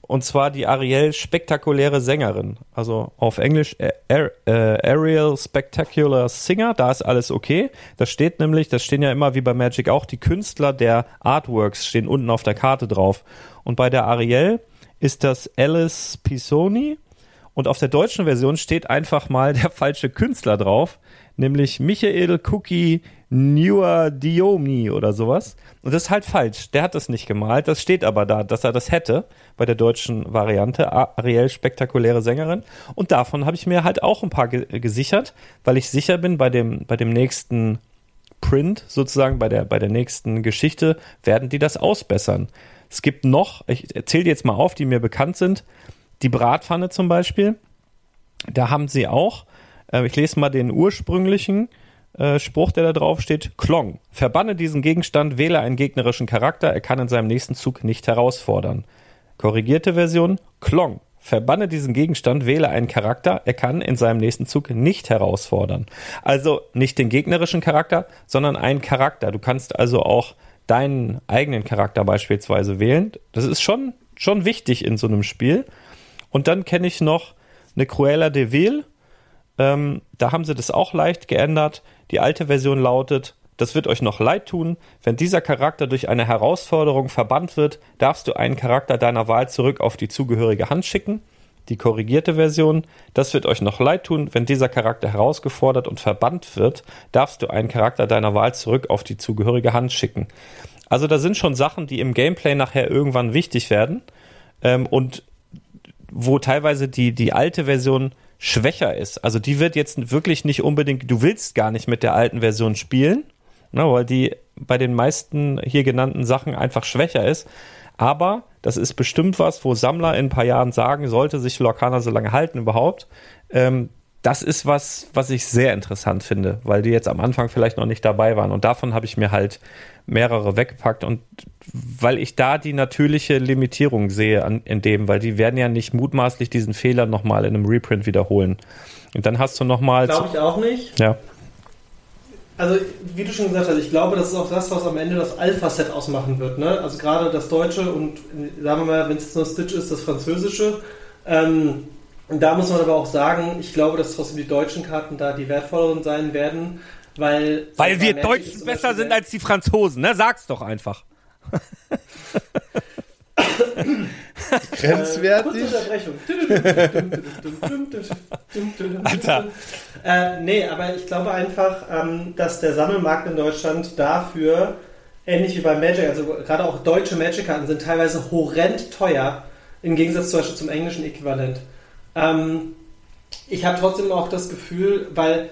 und zwar die Ariel spektakuläre Sängerin. Also auf Englisch äh, äh, Ariel Spectacular Singer, da ist alles okay. Da steht nämlich, das stehen ja immer wie bei Magic auch, die Künstler der Artworks stehen unten auf der Karte drauf. Und bei der Ariel ist das Alice Pisoni. Und auf der deutschen Version steht einfach mal der falsche Künstler drauf, nämlich Michael Cookie Newer Diomi oder sowas. Und das ist halt falsch. Der hat das nicht gemalt. Das steht aber da, dass er das hätte bei der deutschen Variante. Ariel, spektakuläre Sängerin. Und davon habe ich mir halt auch ein paar ge gesichert, weil ich sicher bin, bei dem, bei dem nächsten Print sozusagen, bei der, bei der nächsten Geschichte, werden die das ausbessern. Es gibt noch, ich erzähle jetzt mal auf, die mir bekannt sind, die Bratpfanne zum Beispiel. Da haben sie auch, äh, ich lese mal den ursprünglichen, äh, Spruch, der da drauf steht, Klong. Verbanne diesen Gegenstand, wähle einen gegnerischen Charakter, er kann in seinem nächsten Zug nicht herausfordern. Korrigierte Version, Klong. Verbanne diesen Gegenstand, wähle einen Charakter, er kann in seinem nächsten Zug nicht herausfordern. Also nicht den gegnerischen Charakter, sondern einen Charakter. Du kannst also auch deinen eigenen Charakter beispielsweise wählen. Das ist schon, schon wichtig in so einem Spiel. Und dann kenne ich noch eine Cruella de Vil. Ähm, da haben sie das auch leicht geändert. Die alte Version lautet, das wird euch noch leid tun. Wenn dieser Charakter durch eine Herausforderung verbannt wird, darfst du einen Charakter deiner Wahl zurück auf die zugehörige Hand schicken. Die korrigierte Version, das wird euch noch leid tun. Wenn dieser Charakter herausgefordert und verbannt wird, darfst du einen Charakter deiner Wahl zurück auf die zugehörige Hand schicken. Also da sind schon Sachen, die im Gameplay nachher irgendwann wichtig werden ähm, und wo teilweise die, die alte Version schwächer ist. Also die wird jetzt wirklich nicht unbedingt, du willst gar nicht mit der alten Version spielen, ne, weil die bei den meisten hier genannten Sachen einfach schwächer ist. Aber das ist bestimmt was, wo Sammler in ein paar Jahren sagen, sollte sich Lorcaner so lange halten überhaupt. Ähm, das ist was, was ich sehr interessant finde, weil die jetzt am Anfang vielleicht noch nicht dabei waren. Und davon habe ich mir halt mehrere weggepackt und weil ich da die natürliche Limitierung sehe an, in dem, weil die werden ja nicht mutmaßlich diesen Fehler nochmal in einem Reprint wiederholen. Und dann hast du nochmal. Glaube ich auch nicht. Ja. Also, wie du schon gesagt hast, ich glaube, das ist auch das, was am Ende das Alpha-Set ausmachen wird. Ne? Also gerade das Deutsche und sagen wir mal, wenn es jetzt nur Stitch ist, das Französische. Ähm, da muss man aber auch sagen, ich glaube, dass trotzdem die deutschen Karten da die wertvolleren sein werden, weil. Weil wir Deutschen besser sind als die Franzosen, ne? Sag's doch einfach. [laughs] Grenzwertig. Alter. Äh, nee, aber ich glaube einfach, ähm, dass der Sammelmarkt in Deutschland dafür, ähnlich wie bei Magic, also gerade auch deutsche Magic-Karten sind teilweise horrend teuer, im Gegensatz zum Beispiel zum englischen Äquivalent. Ähm, ich habe trotzdem auch das Gefühl, weil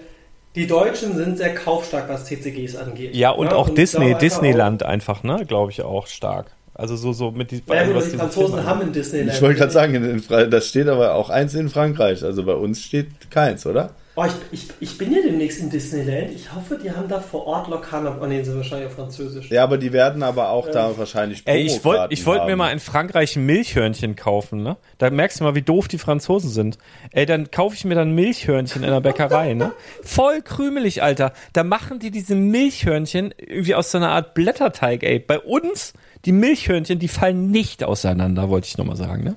die Deutschen sind sehr kaufstark, was TCGs angeht. Ja, und ja, auch und Disney, Disneyland auch, einfach, ne, glaube ich auch stark. Also so, so mit die, ja, also, was die Franzosen haben in Disneyland. Ich wollte gerade sagen, in, in, da steht aber auch eins in Frankreich. Also bei uns steht keins, oder? Oh, ich, ich, ich bin ja demnächst in Disneyland. Ich hoffe, die haben da vor Ort Lokana. Oh ne, sind wahrscheinlich auf Französisch. Ja, aber die werden aber auch äh, da wahrscheinlich Ey, ich wollte ich wollt mir mal in Frankreich ein Milchhörnchen kaufen, ne? Da merkst du mal, wie doof die Franzosen sind. Ey, dann kaufe ich mir dann Milchhörnchen in der Bäckerei, ne? [laughs] Voll krümelig, Alter. Da machen die diese Milchhörnchen irgendwie aus so einer Art Blätterteig, ey. Bei uns, die Milchhörnchen, die fallen nicht auseinander, wollte ich nochmal sagen, ne?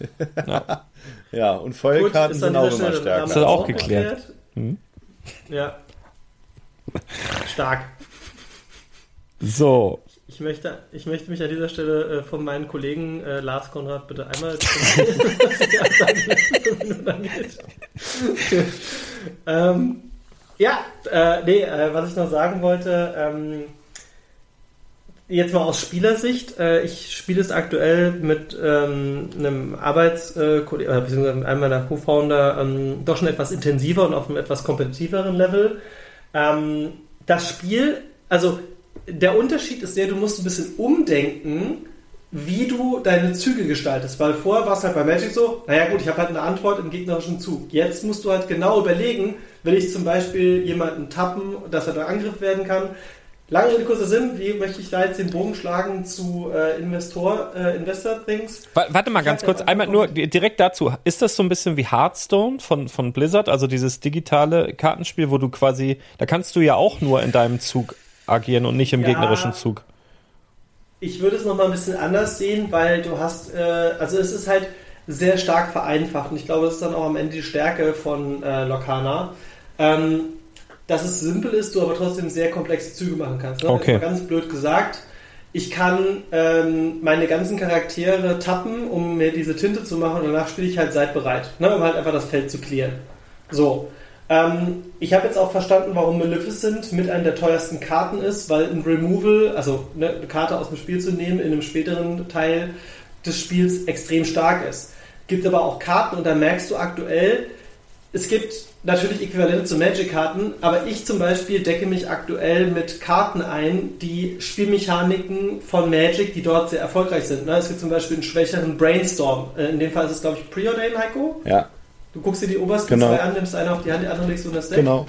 [laughs] Ja. Ja, und Feuerkarten sind auch immer stärker. Ist das auch geklärt? Hm? Ja. Stark. So. Ich möchte, ich möchte mich an dieser Stelle äh, von meinen Kollegen äh, Lars Konrad bitte einmal [laughs] ähm, ja, äh, nee, äh, was ich noch sagen wollte, ähm, jetzt mal aus Spielersicht. Äh, ich spiele es aktuell mit ähm, einem Arbeitskollegen, äh, beziehungsweise mit einem meiner Co-Founder, ähm, doch schon etwas intensiver und auf einem etwas kompetitiveren Level. Ähm, das Spiel, also der Unterschied ist der, du musst ein bisschen umdenken, wie du deine Züge gestaltest. Weil vorher war es halt bei Magic so, naja gut, ich habe halt eine Antwort im gegnerischen Zug. Jetzt musst du halt genau überlegen, will ich zum Beispiel jemanden tappen, dass er da Angriff werden kann, Lange Rede, kurzer Sinn, wie möchte ich da jetzt den Bogen schlagen zu äh, Investor, äh, Investor Things? Warte mal ganz kurz, einmal nur direkt dazu. Ist das so ein bisschen wie Hearthstone von, von Blizzard, also dieses digitale Kartenspiel, wo du quasi, da kannst du ja auch nur in deinem Zug agieren und nicht im ja, gegnerischen Zug? Ich würde es nochmal ein bisschen anders sehen, weil du hast, äh, also es ist halt sehr stark vereinfacht und ich glaube, das ist dann auch am Ende die Stärke von äh, Locana. Ähm, dass es simpel ist, du aber trotzdem sehr komplexe Züge machen kannst. Ne? Okay. Ganz blöd gesagt. Ich kann ähm, meine ganzen Charaktere tappen, um mir diese Tinte zu machen und danach spiele ich halt seid bereit, ne? um halt einfach das Feld zu clearen. So. Ähm, ich habe jetzt auch verstanden, warum Maleficent mit einer der teuersten Karten ist, weil ein Removal, also ne, eine Karte aus dem Spiel zu nehmen, in einem späteren Teil des Spiels extrem stark ist. Gibt aber auch Karten und da merkst du aktuell, es gibt natürlich Äquivalente zu Magic-Karten, aber ich zum Beispiel decke mich aktuell mit Karten ein, die Spielmechaniken von Magic, die dort sehr erfolgreich sind. Ne? Es gibt zum Beispiel einen schwächeren Brainstorm. Äh, in dem Fall ist es, glaube ich, Preordain, Heiko. Ja. Du guckst dir die obersten Genau. zwei an, nimmst eine auf die Hand, die andere legst du in das Deck. Genau.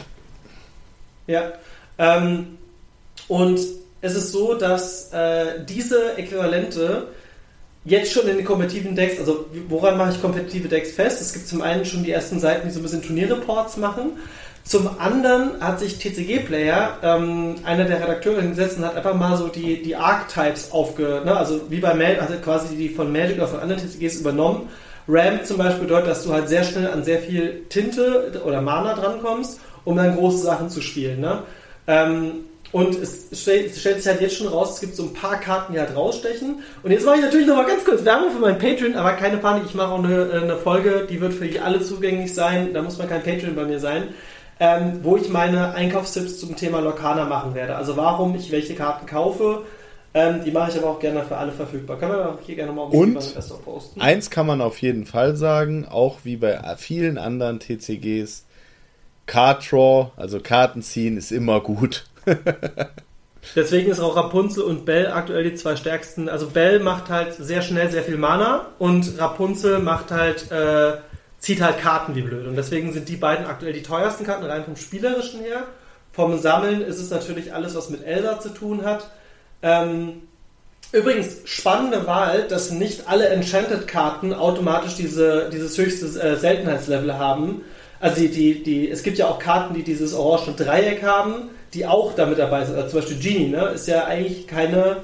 Ja. Ähm, und es ist so, dass äh, diese Äquivalente jetzt schon in den kompetitiven Decks, also woran mache ich kompetitive Decks fest? Es gibt zum einen schon die ersten Seiten, die so ein bisschen Turnierreports machen. Zum anderen hat sich TCG-Player, ähm, einer der Redakteure hingesetzt und hat einfach mal so die, die Archetypes aufge... Ne? Also wie bei Magic, also quasi die von Magic oder von anderen TCGs übernommen. Ramp zum Beispiel bedeutet, dass du halt sehr schnell an sehr viel Tinte oder Mana drankommst, um dann große Sachen zu spielen. Ne? Ähm, und es stellt, sich halt jetzt schon raus, es gibt so ein paar Karten, die halt rausstechen. Und jetzt mache ich natürlich nochmal ganz kurz Werbung für meinen Patreon, aber keine Panik, ich mache auch eine, eine Folge, die wird für alle zugänglich sein. Da muss man kein Patreon bei mir sein. Ähm, wo ich meine Einkaufstipps zum Thema Lokana machen werde. Also warum ich welche Karten kaufe. Ähm, die mache ich aber auch gerne für alle verfügbar. Können wir hier gerne mal auf Und Spielwareninvestor posten. Eins kann man auf jeden Fall sagen, auch wie bei vielen anderen TCGs, Card Draw, also Karten ziehen, ist immer gut. Deswegen ist auch Rapunzel und Bell aktuell die zwei stärksten. Also Bell macht halt sehr schnell sehr viel Mana und Rapunzel macht halt äh, zieht halt Karten wie blöd. Und deswegen sind die beiden aktuell die teuersten Karten, rein vom Spielerischen her. Vom Sammeln ist es natürlich alles, was mit Elsa zu tun hat. Ähm, übrigens, spannende Wahl, dass nicht alle Enchanted-Karten automatisch diese, dieses höchste äh, Seltenheitslevel haben. Also die, die, es gibt ja auch Karten, die dieses orange Dreieck haben, die auch damit dabei sind. Also zum Beispiel Genie, ne? Ist ja eigentlich keine,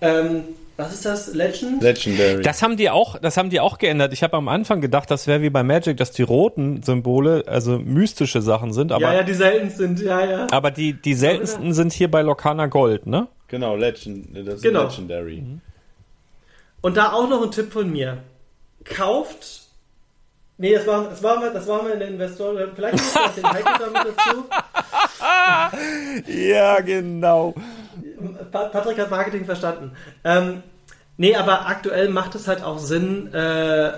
ähm, was ist das? Legend? Legendary. Das haben die auch, das haben die auch geändert. Ich habe am Anfang gedacht, das wäre wie bei Magic, dass die roten Symbole also mystische Sachen sind, aber ja, ja, die selten sind, ja, ja. aber die die seltensten sind hier bei Lokana Gold, ne? genau, Legend, das ist Genau. Legendary. Und da auch noch ein Tipp von mir. Kauft. Nee, das waren, das waren wir, das waren wir in der Investor. Vielleicht muss ich den Heiko damit dazu. [laughs] Ja, genau. Pa- Patrick hat Marketing verstanden. Ähm, nee, aber aktuell macht es halt auch Sinn, äh,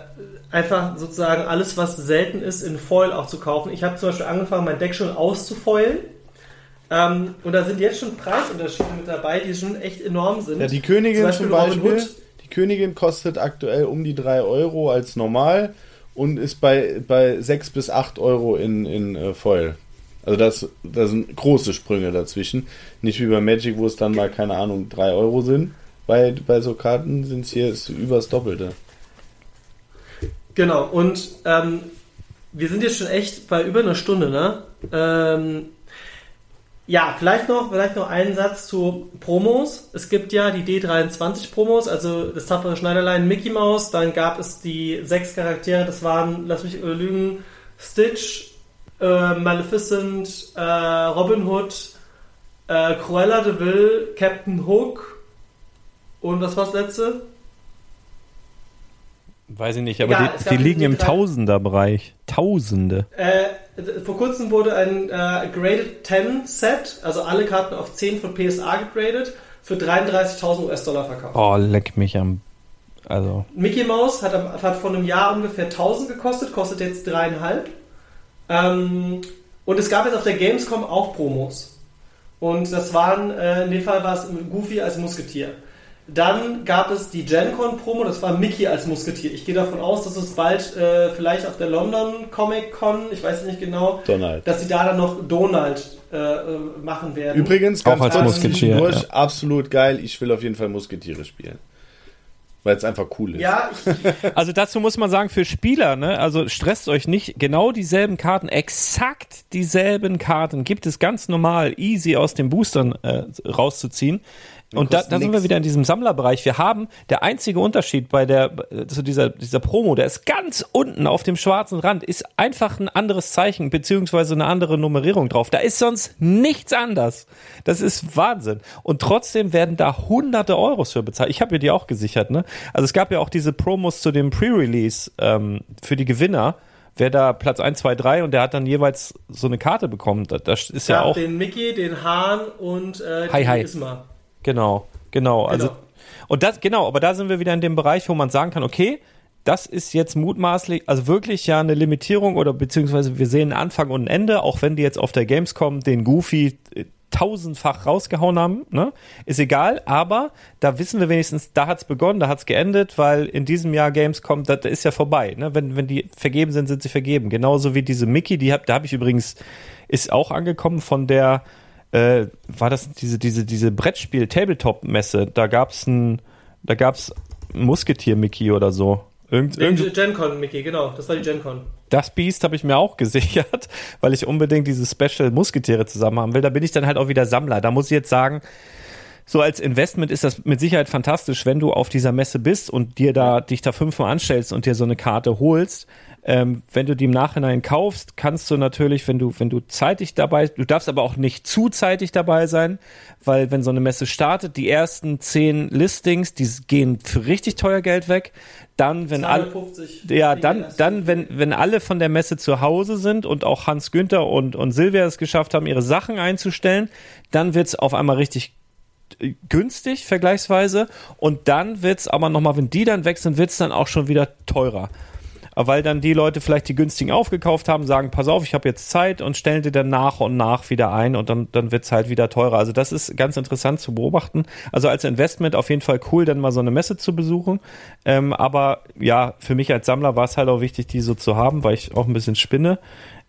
einfach sozusagen alles, was selten ist, in Foil auch zu kaufen. Ich habe zum Beispiel angefangen, mein Deck schon auszufoilen. Ähm, und da sind jetzt schon Preisunterschiede mit dabei, die schon echt enorm sind. Ja, die Königin Zum zum Beispiel Beispiel, Robin Hood. die Königin kostet aktuell um die 3 Euro als normal und ist bei, bei 6 bis 8 Euro in, in äh, Foil. Also das, das sind große Sprünge dazwischen. Nicht wie bei Magic, wo es dann mal, keine Ahnung, 3 Euro sind. Bei, bei so Karten sind es hier übers Doppelte. Genau, und ähm, wir sind jetzt schon echt bei über einer Stunde, ne? Ähm, ja, vielleicht noch, vielleicht noch einen Satz zu Promos. Es gibt ja die D23 Promos, also das tapfere Schneiderlein Mickey Mouse, dann gab es die sechs Charaktere, das waren, lass mich lügen, Stitch, äh, Maleficent, äh, Robin Hood, äh, Cruella de Vil, Captain Hook und was war das letzte? Weiß ich nicht, aber Egal, die, die liegen im Tausenderbereich. Tausende. Äh, vor kurzem wurde ein äh, Graded 10 Set, also alle Karten auf 10 von PSA gegradet, für 33.000 US-Dollar verkauft. Oh, leck mich am. Also. Mickey Mouse hat, hat vor einem Jahr ungefähr 1000 gekostet, kostet jetzt dreieinhalb. Ähm, und es gab jetzt auf der Gamescom auch Promos. Und das waren, äh, in dem Fall war es Goofy als Musketier. Dann gab es die GenCon-Promo, das war Mickey als Musketier. Ich gehe davon aus, dass es bald äh, vielleicht auf der London Comic Con, ich weiß nicht genau, Donald. dass sie da dann noch Donald äh, äh, machen werden. Übrigens, Auch als Musketier, zwischendurch, ja. absolut geil. Ich will auf jeden Fall Musketiere spielen. Weil es einfach cool ist. Ja, [laughs] Also dazu muss man sagen, für Spieler, ne, also stresst euch nicht, genau dieselben Karten, exakt dieselben Karten gibt es ganz normal, easy aus den Boostern äh, rauszuziehen. Und da, da sind wir wieder in diesem Sammlerbereich. Wir haben der einzige Unterschied bei der äh, zu dieser dieser Promo, der ist ganz unten auf dem schwarzen Rand, ist einfach ein anderes Zeichen beziehungsweise eine andere Nummerierung drauf. Da ist sonst nichts anders. Das ist Wahnsinn. Und trotzdem werden da hunderte Euros für bezahlt. Ich habe mir die auch gesichert. Ne? Also es gab ja auch diese Promos zu dem Pre-Release ähm, für die Gewinner wer da Platz 1, 2, 3 und der hat dann jeweils so eine Karte bekommen. Das, ist ja, Ja, auch. den Mickey, den Hahn und äh, Hi, die hi. Isma. Genau, genau. Also, Genau. und das, genau, aber da sind wir wieder in dem Bereich, wo man sagen kann, okay, das ist jetzt mutmaßlich, also wirklich ja eine Limitierung oder beziehungsweise wir sehen einen Anfang und ein Ende, auch wenn die jetzt auf der Gamescom den Goofy äh, tausendfach rausgehauen haben, ne? Ist egal, aber da wissen wir wenigstens, da hat's begonnen, da hat's geendet, weil in diesem Jahr Gamescom, das ist ja vorbei, ne? Wenn, wenn die vergeben sind, sind sie vergeben. Genauso wie diese Mickey, die hab, da habe ich übrigens, ist auch angekommen von der, äh, war das diese, diese, diese Brettspiel, Tabletop-Messe, da gab's ein, da gab's ein Musketier-Mickey oder so. Irgend, irgend, GenCon, Mickey, genau. Das war die GenCon. das Beast habe ich mir auch [laughs] gesichert, weil ich unbedingt diese Special Musketiere zusammen haben will. Da bin ich dann halt auch wieder Sammler. Da muss ich jetzt sagen, so als Investment ist das mit Sicherheit fantastisch, wenn du auf dieser Messe bist und dir da dich da fünfmal anstellst und dir so eine Karte holst. Ähm, wenn du die im Nachhinein kaufst, kannst du natürlich, wenn du wenn du zeitig dabei, du darfst aber auch nicht zu zeitig dabei sein, weil wenn so eine Messe startet, die ersten zehn Listings, die gehen für richtig teuer Geld weg. Dann, wenn alle 250. ja, dann, dann, wenn, wenn alle von der Messe zu Hause sind und auch Hans Günther und, und Silvia es geschafft haben, ihre Sachen einzustellen, dann wird's auf einmal richtig äh, günstig vergleichsweise und dann wird's aber nochmal, wenn die dann weg sind, wird's dann auch schon wieder teurer. Weil dann die Leute vielleicht die günstigen aufgekauft haben, sagen, pass auf, ich habe jetzt Zeit und stellen die dann nach und nach wieder ein und dann, dann wird's halt wieder teurer. Also das ist ganz interessant zu beobachten. Also als Investment auf jeden Fall cool, dann mal so eine Messe zu besuchen. Ähm, aber ja, für mich als Sammler war es halt auch wichtig, die so zu haben, weil ich auch ein bisschen spinne.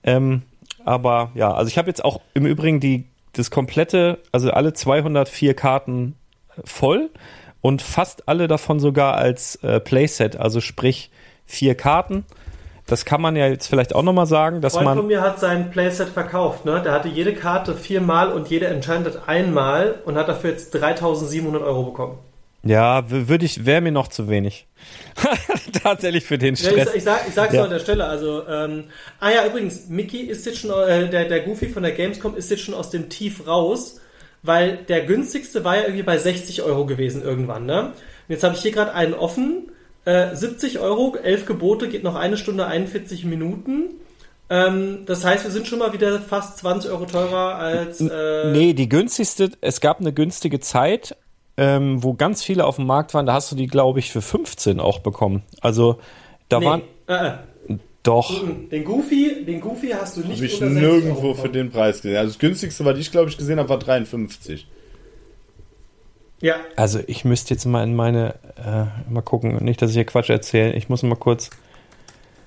Ähm, aber ja, also ich habe jetzt auch im Übrigen die das komplette, also alle 204 Karten voll und fast alle davon sogar als äh, Playset, also sprich vier Karten. Das kann man ja jetzt vielleicht auch nochmal sagen, dass Freund von man. mir hat sein Playset verkauft, ne? Der hatte jede Karte viermal und jede Enchanted einmal und hat dafür jetzt 3700 Euro bekommen. Ja, würde ich, wäre mir noch zu wenig. [laughs] Tatsächlich für den Ja, Stress. ich, ich, sag, ich sag's Ja. an der Stelle. Also, ähm, ah ja, übrigens, Mickey ist jetzt schon, äh, der, der Goofy von der Gamescom ist jetzt schon aus dem Tief raus, weil der günstigste war ja irgendwie bei 60 Euro gewesen irgendwann, ne? Und jetzt habe ich hier gerade einen offen, äh, 70 Euro, 11 Gebote, geht noch eine Stunde 41 Minuten. Ähm, das heißt, wir sind schon mal wieder fast 20 Euro teurer als. Äh, Nee, die günstigste, es gab eine günstige Zeit, ähm, wo ganz viele auf dem Markt waren, da hast du die, glaube ich, für 15 auch bekommen. Also da nee, waren äh, äh. doch. Den Goofy, den Goofy hast du nicht Habe ich unter 60 nirgendwo Euro für den Preis gesehen. Also das günstigste, was ich glaube ich gesehen habe, war 53. Ja, Also ich müsste jetzt mal in meine, äh, mal gucken, nicht, dass ich hier Quatsch erzähle. Ich muss mal kurz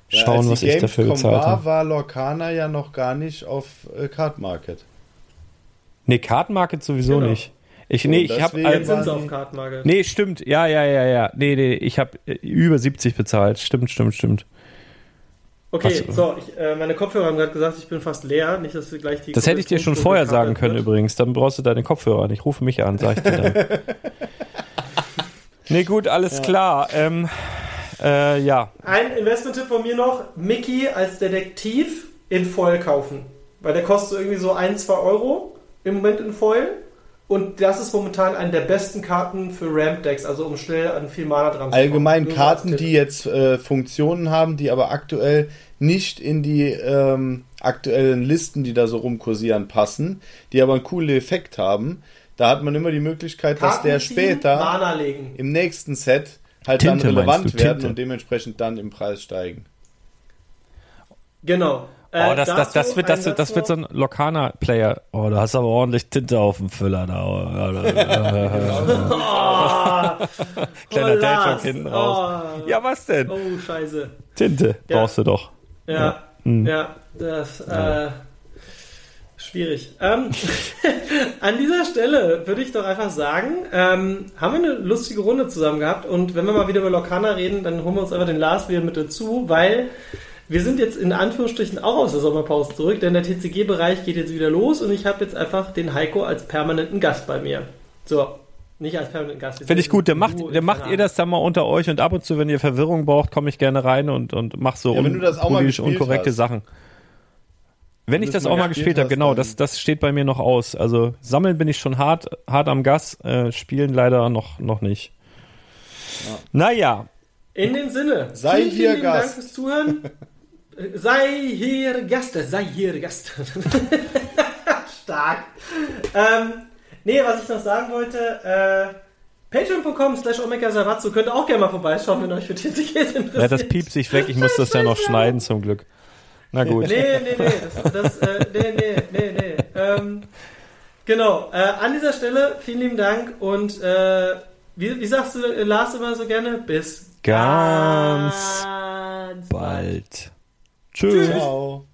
schauen, Als was ich dafür war, habe. war Lorcana ja noch gar nicht auf äh, Card Market. Nee, Card Market sowieso Genau. nicht. Ich, nee, ich habe jetzt sind sie auf Card Market. Nee, stimmt. Ja, ja, ja, ja. Nee, nee, ich habe über 70 bezahlt. Stimmt, stimmt, stimmt. Okay, Was- so, ich, äh, meine Kopfhörer haben gerade gesagt, ich bin fast leer. Nicht, dass wir gleich die. Das hätte ich dir schon vorher sagen können wird. übrigens. Dann brauchst du deine Kopfhörer nicht. Rufe mich an, sag ich dir dann. [laughs] nee, gut, alles klar. Ähm, äh, ja. Ein Investment-Tipp von mir noch: Mickey als Detektiv in Foil kaufen. Weil der kostet irgendwie so 1, 2 Euro im Moment in Foil. Und das ist momentan eine der besten Karten für Ramp-Decks, also um schnell an viel Mana dran zu kommen. allgemein Karten, die jetzt äh, Funktionen haben, die aber aktuell nicht in die ähm, aktuellen Listen, die da so rumkursieren, passen, die aber einen coolen Effekt haben. Da hat man immer die Möglichkeit, dass Karten der ziehen, später Mana legen. im nächsten Set halt Tinte dann relevant werden Tinte. und dementsprechend dann im Preis steigen. Genau. Oh, Äh, das, das, das, dazu wird, das, das wird so ein Lokana-Player. Oh, da hast du aber ordentlich Tinte auf dem Füller da. Kleiner Oh, Date hinten raus. Oh. Ja, was denn? Oh, scheiße. Tinte Ja. brauchst du doch. Ja, Hm. ja, das, äh, schwierig. Ähm, [laughs] an dieser Stelle würde ich doch einfach sagen, ähm, haben wir eine lustige Runde zusammen gehabt und wenn wir mal wieder über Lokana reden, dann holen wir uns einfach den Lars wieder mit dazu, weil wir sind jetzt in Anführungsstrichen auch aus der Sommerpause zurück, denn der TCG-Bereich geht jetzt wieder los und ich habe jetzt einfach den Heiko als permanenten Gast bei mir. So, nicht als permanenten Gast. Finde ich gut. Der macht, der macht ihr das dann mal unter euch und ab und zu, wenn ihr Verwirrung braucht, komme ich gerne rein und, und mach so Ja, wenn du das auch mal unpolitisch gespielt unkorrekte hast. Sachen. Wenn ich das auch mal gespielt habe, genau, das, das steht bei mir noch aus. Also sammeln bin ich schon hart, hart am Gas, äh, spielen leider noch, noch nicht. Naja, In dem Sinne, Sei vielen, hier vielen lieben Dank Gast. fürs Zuhören. [laughs] Sei hier Gast, sei hier Gast. [laughs] Stark. Ähm, nee, was ich noch sagen wollte, äh, Patreon.com slash Omega Savatsu könnt ihr auch gerne mal vorbeischauen, wenn euch für TCGs interessiert. Ja, das piept sich weg. Ich muss das ja noch schneiden zum Glück. Na gut. Nee, nee, nee, das, das äh, nee, nee, nee, nee. Ähm, genau, äh, an dieser Stelle vielen lieben Dank und äh, wie, wie sagst du, äh, Lars, immer so gerne? Bis Ganz ganz Bald. Tschüss. Ciao.